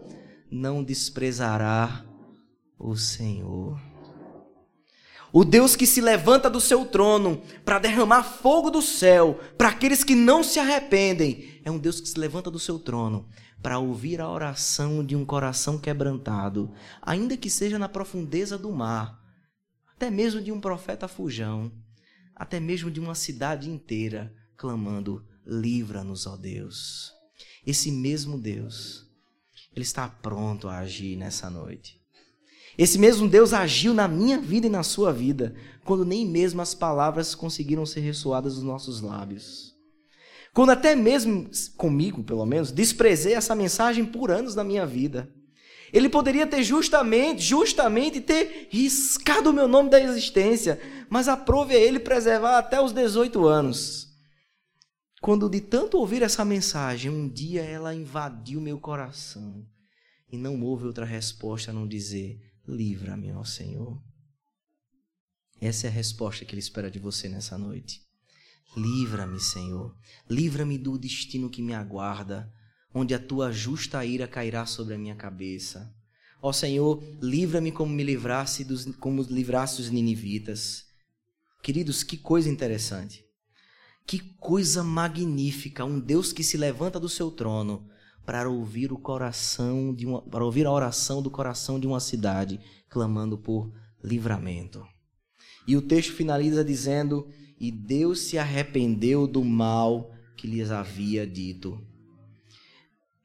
não desprezará o Senhor. O Deus que se levanta do seu trono para derramar fogo do céu para aqueles que não se arrependem. É um Deus que se levanta do seu trono para ouvir a oração de um coração quebrantado, ainda que seja na profundeza do mar, até mesmo de um profeta fujão, até mesmo de uma cidade inteira, clamando: Livra-nos, ó Deus. Esse mesmo Deus, Ele está pronto a agir nessa noite. Esse mesmo Deus agiu na minha vida e na sua vida, quando nem mesmo as palavras conseguiram ser ressoadas dos nossos lábios. Quando até mesmo comigo, pelo menos, desprezei essa mensagem por anos na minha vida. Ele poderia ter justamente, justamente ter riscado o meu nome da existência, mas aprove a ele preservar até os 18 anos. Quando de tanto ouvir essa mensagem, um dia ela invadiu meu coração e não houve outra resposta a não dizer: Livra-me, ó Senhor. Essa é a resposta que Ele espera de você nessa noite. Livra-me, Senhor. Livra-me do destino que me aguarda, onde a tua justa ira cairá sobre a minha cabeça. Ó Senhor, livra-me como me livrasse dos, como livrasse os ninivitas. Queridos, que coisa interessante. Que coisa magnífica, um Deus que se levanta do seu trono para ouvir o coração de uma, para ouvir a oração do coração de uma cidade clamando por livramento. E o texto finaliza dizendo: "E Deus se arrependeu do mal que lhes havia dito."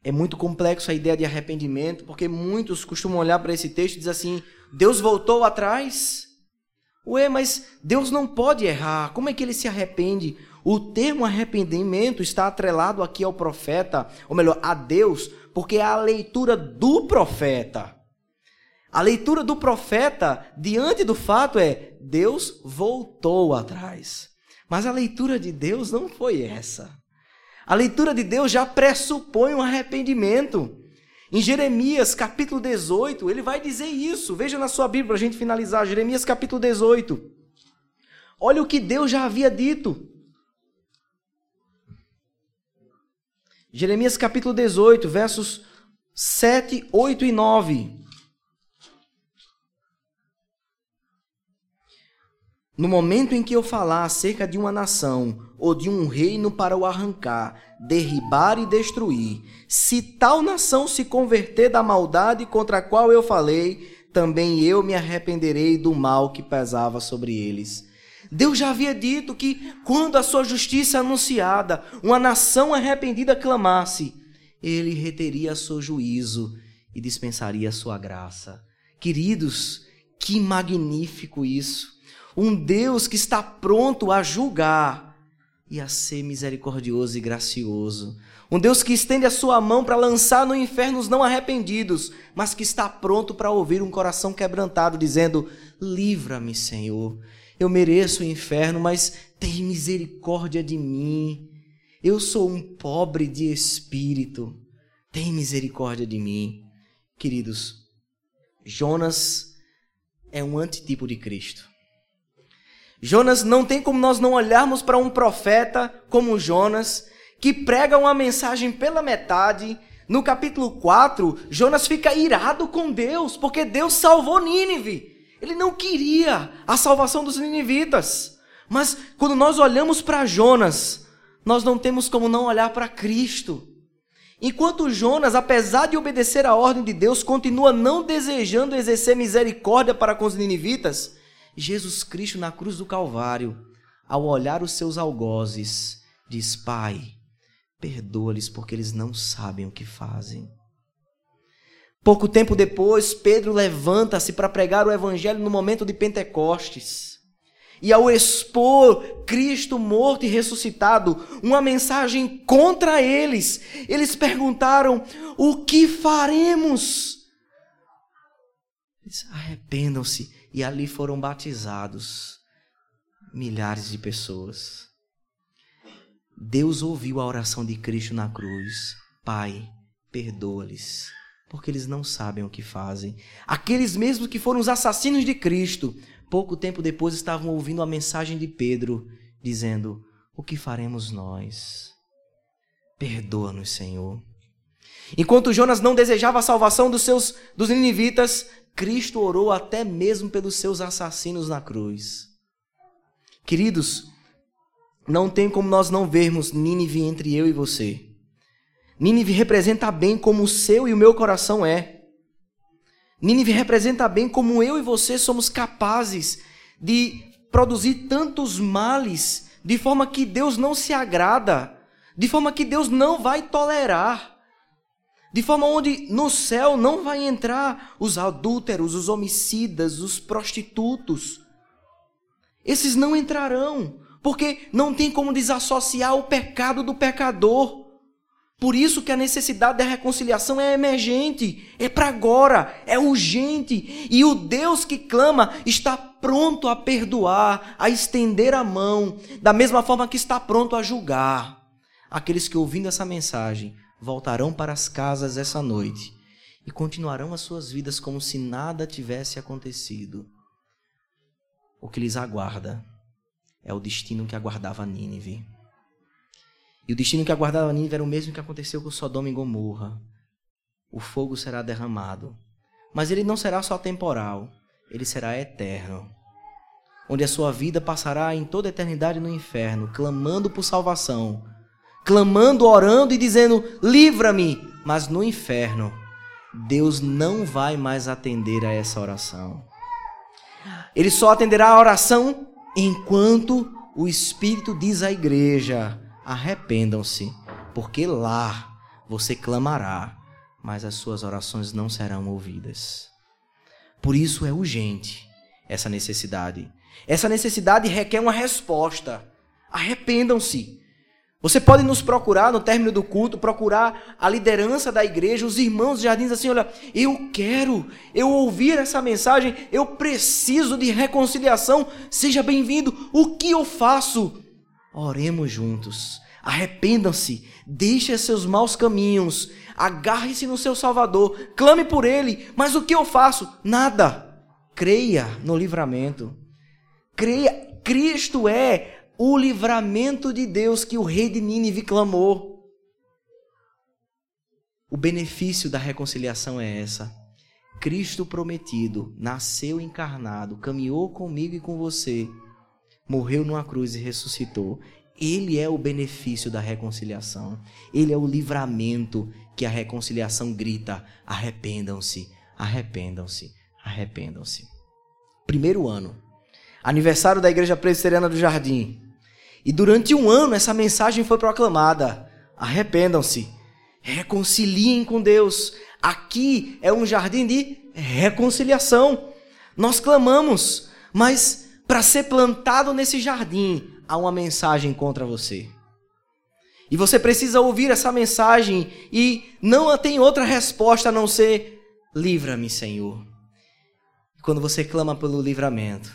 É muito complexo a ideia de arrependimento, porque muitos costumam olhar para esse texto e dizer assim: Deus voltou atrás? Ué, mas Deus não pode errar. Como é que ele se arrepende? O termo arrependimento está atrelado aqui ao profeta, ou melhor, a Deus, porque é a leitura do profeta. A leitura do profeta diante do fato é: Deus voltou atrás. Mas a leitura de Deus não foi essa. A leitura de Deus já pressupõe um arrependimento. Em Jeremias capítulo 18, ele vai dizer isso. Veja na sua Bíblia para a gente finalizar. Jeremias capítulo 18. Olha o que Deus já havia dito. Jeremias capítulo 18, versos 7, 8 e 9. No momento em que eu falar acerca de uma nação ou de um reino para o arrancar, derribar e destruir, se tal nação se converter da maldade contra a qual eu falei, também eu me arrependerei do mal que pesava sobre eles. Deus já havia dito que quando a sua justiça anunciada, uma nação arrependida clamasse, ele reteria seu juízo e dispensaria sua graça. Queridos, que magnífico isso! um Deus que está pronto a julgar e a ser misericordioso e gracioso. Um Deus que estende a sua mão para lançar no inferno os não arrependidos, mas que está pronto para ouvir um coração quebrantado dizendo: Livra-me, Senhor. Eu mereço o inferno, mas tem misericórdia de mim. Eu sou um pobre de espírito. Tem misericórdia de mim. Queridos, Jonas é um antitipo de Cristo. Jonas não tem como nós não olharmos para um profeta como Jonas, que prega uma mensagem pela metade. No capítulo 4, Jonas fica irado com Deus, porque Deus salvou Nínive. Ele não queria a salvação dos ninivitas. Mas quando nós olhamos para Jonas, nós não temos como não olhar para Cristo. Enquanto Jonas, apesar de obedecer à ordem de Deus, continua não desejando exercer misericórdia para com os ninivitas, Jesus Cristo na cruz do Calvário, ao olhar os seus algozes, diz: Pai, perdoa-lhes porque eles não sabem o que fazem. Pouco tempo depois, Pedro levanta-se para pregar o evangelho no momento de Pentecostes. E ao expor Cristo morto e ressuscitado, uma mensagem contra eles, eles perguntaram: O que faremos? Arrependam-se e ali foram batizados milhares de pessoas. Deus ouviu a oração de Cristo na cruz. Pai, perdoa-lhes, porque eles não sabem o que fazem. Aqueles mesmos que foram os assassinos de Cristo, pouco tempo depois estavam ouvindo a mensagem de Pedro, dizendo: O que faremos nós? Perdoa-nos, Senhor. Enquanto Jonas não desejava a salvação dos seus dos ninivitas, Cristo orou até mesmo pelos seus assassinos na cruz. Queridos, não tem como nós não vermos Nínive entre eu e você. Nínive representa bem como o seu e o meu coração é. Nínive representa bem como eu e você somos capazes de produzir tantos males de forma que Deus não se agrada, de forma que Deus não vai tolerar de forma onde no céu não vai entrar os adúlteros, os homicidas, os prostitutos. Esses não entrarão, porque não tem como desassociar o pecado do pecador. Por isso que a necessidade da reconciliação é emergente, é para agora, é urgente. E o Deus que clama está pronto a perdoar, a estender a mão, da mesma forma que está pronto a julgar. Aqueles que ouvindo essa mensagem voltarão para as casas essa noite e continuarão as suas vidas como se nada tivesse acontecido. O que lhes aguarda é o destino que aguardava Nínive. E o destino que aguardava Nínive era o mesmo que aconteceu com Sodoma e Gomorra. O fogo será derramado. Mas ele não será só temporal, ele será eterno. Onde a sua vida passará em toda a eternidade no inferno, clamando por salvação, clamando, orando e dizendo: livra-me. Mas no inferno, Deus não vai mais atender a essa oração. Ele só atenderá a oração enquanto o Espírito diz à igreja: arrependam-se, porque lá você clamará, mas as suas orações não serão ouvidas. Por isso é urgente essa necessidade. Essa necessidade requer uma resposta. Arrependam-se. Você pode nos procurar no término do culto, procurar a liderança da igreja, os irmãos de jardins, assim: olha, eu quero, eu ouvir essa mensagem, eu preciso de reconciliação, seja bem-vindo. O que eu faço? Oremos juntos. Arrependam-se, deixem seus maus caminhos, agarre-se no seu Salvador, clame por Ele. Mas o que eu faço? Nada. Creia no livramento. Creia, Cristo é o livramento de Deus que o rei de Nínive clamou. O benefício da reconciliação é essa. Cristo prometido nasceu encarnado, caminhou comigo e com você morreu numa cruz e ressuscitou. Ele é o benefício da reconciliação. Ele é o livramento que a reconciliação grita: arrependam-se, arrependam-se, arrependam-se. Primeiro ano, aniversário da Igreja Presbiteriana do Jardim. E durante um ano essa mensagem foi proclamada: arrependam-se, reconciliem com Deus. Aqui é um jardim de reconciliação. Nós clamamos, mas para ser plantado nesse jardim, há uma mensagem contra você. E você precisa ouvir essa mensagem e não tem outra resposta a não ser: livra-me, Senhor. Quando você clama pelo livramento,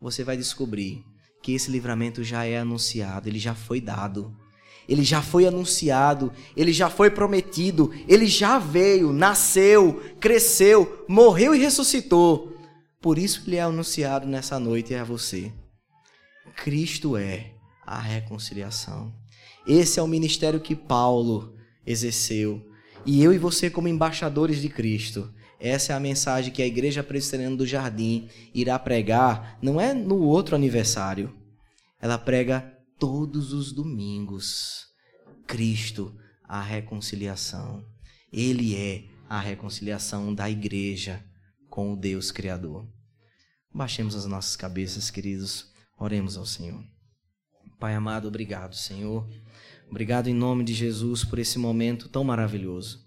você vai descobrir que esse livramento já é anunciado, ele já foi dado. Ele já foi anunciado, ele já foi prometido, ele já veio, nasceu, cresceu, morreu e ressuscitou. Por isso ele é anunciado nessa noite a você. Cristo é a reconciliação. Esse é o ministério que Paulo exerceu. E eu e você, como embaixadores de Cristo, essa é a mensagem que a Igreja Presbiteriana do Jardim irá pregar, não é no outro aniversário. Ela prega todos os domingos. Cristo, a reconciliação. Ele é a reconciliação da igreja com o Deus Criador. Baixemos as nossas cabeças, queridos, oremos ao Senhor. Pai amado, obrigado, Senhor. Obrigado em nome de Jesus por esse momento tão maravilhoso.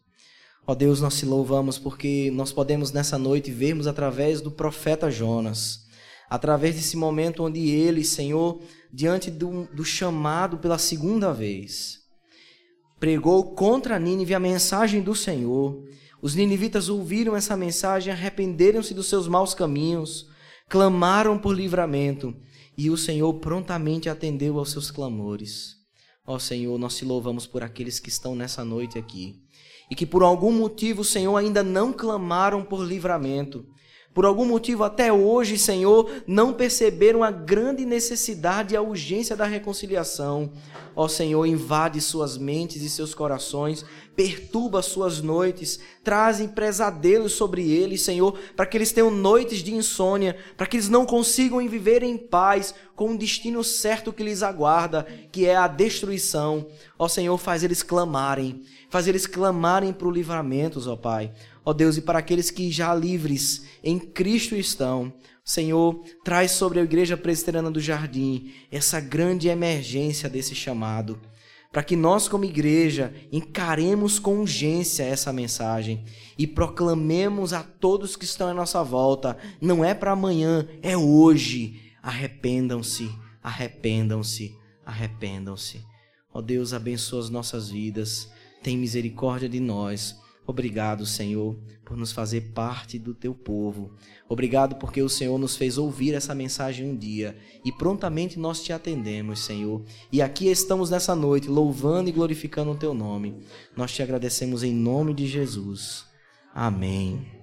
Ó Deus, nós te louvamos porque nós podemos nessa noite vermos através do profeta Jonas, através desse momento onde ele, Senhor, diante do, do chamado pela segunda vez, pregou contra Nínive a mensagem do Senhor os ninivitas ouviram essa mensagem, arrependeram-se dos seus maus caminhos, clamaram por livramento, e o Senhor prontamente atendeu aos seus clamores. Ó Senhor, nós te louvamos por aqueles que estão nessa noite aqui, e que por algum motivo, Senhor, ainda não clamaram por livramento. Por algum motivo, até hoje, Senhor, não perceberam a grande necessidade e a urgência da reconciliação. Ó Senhor, invade suas mentes e seus corações, perturba suas noites, trazem pesadelos sobre eles, Senhor, para que eles tenham noites de insônia, para que eles não consigam viver em paz com o destino certo que lhes aguarda, que é a destruição. Ó Senhor, faz eles clamarem, faz eles clamarem para o livramento, ó Pai. Ó Deus, e para aqueles que já livres em Cristo estão, Senhor, traz sobre a igreja presbiteriana do jardim essa grande emergência desse chamado, para que nós, como igreja, encaremos com urgência essa mensagem e proclamemos a todos que estão à nossa volta: não é para amanhã, é hoje. Arrependam-se, arrependam-se, arrependam-se. Ó Deus, abençoa as nossas vidas. tem misericórdia de nós. Obrigado, Senhor, por nos fazer parte do teu povo. Obrigado porque o Senhor nos fez ouvir essa mensagem um dia e prontamente nós te atendemos, Senhor. E aqui estamos nessa noite louvando e glorificando o teu nome. Nós te agradecemos em nome de Jesus. Amém.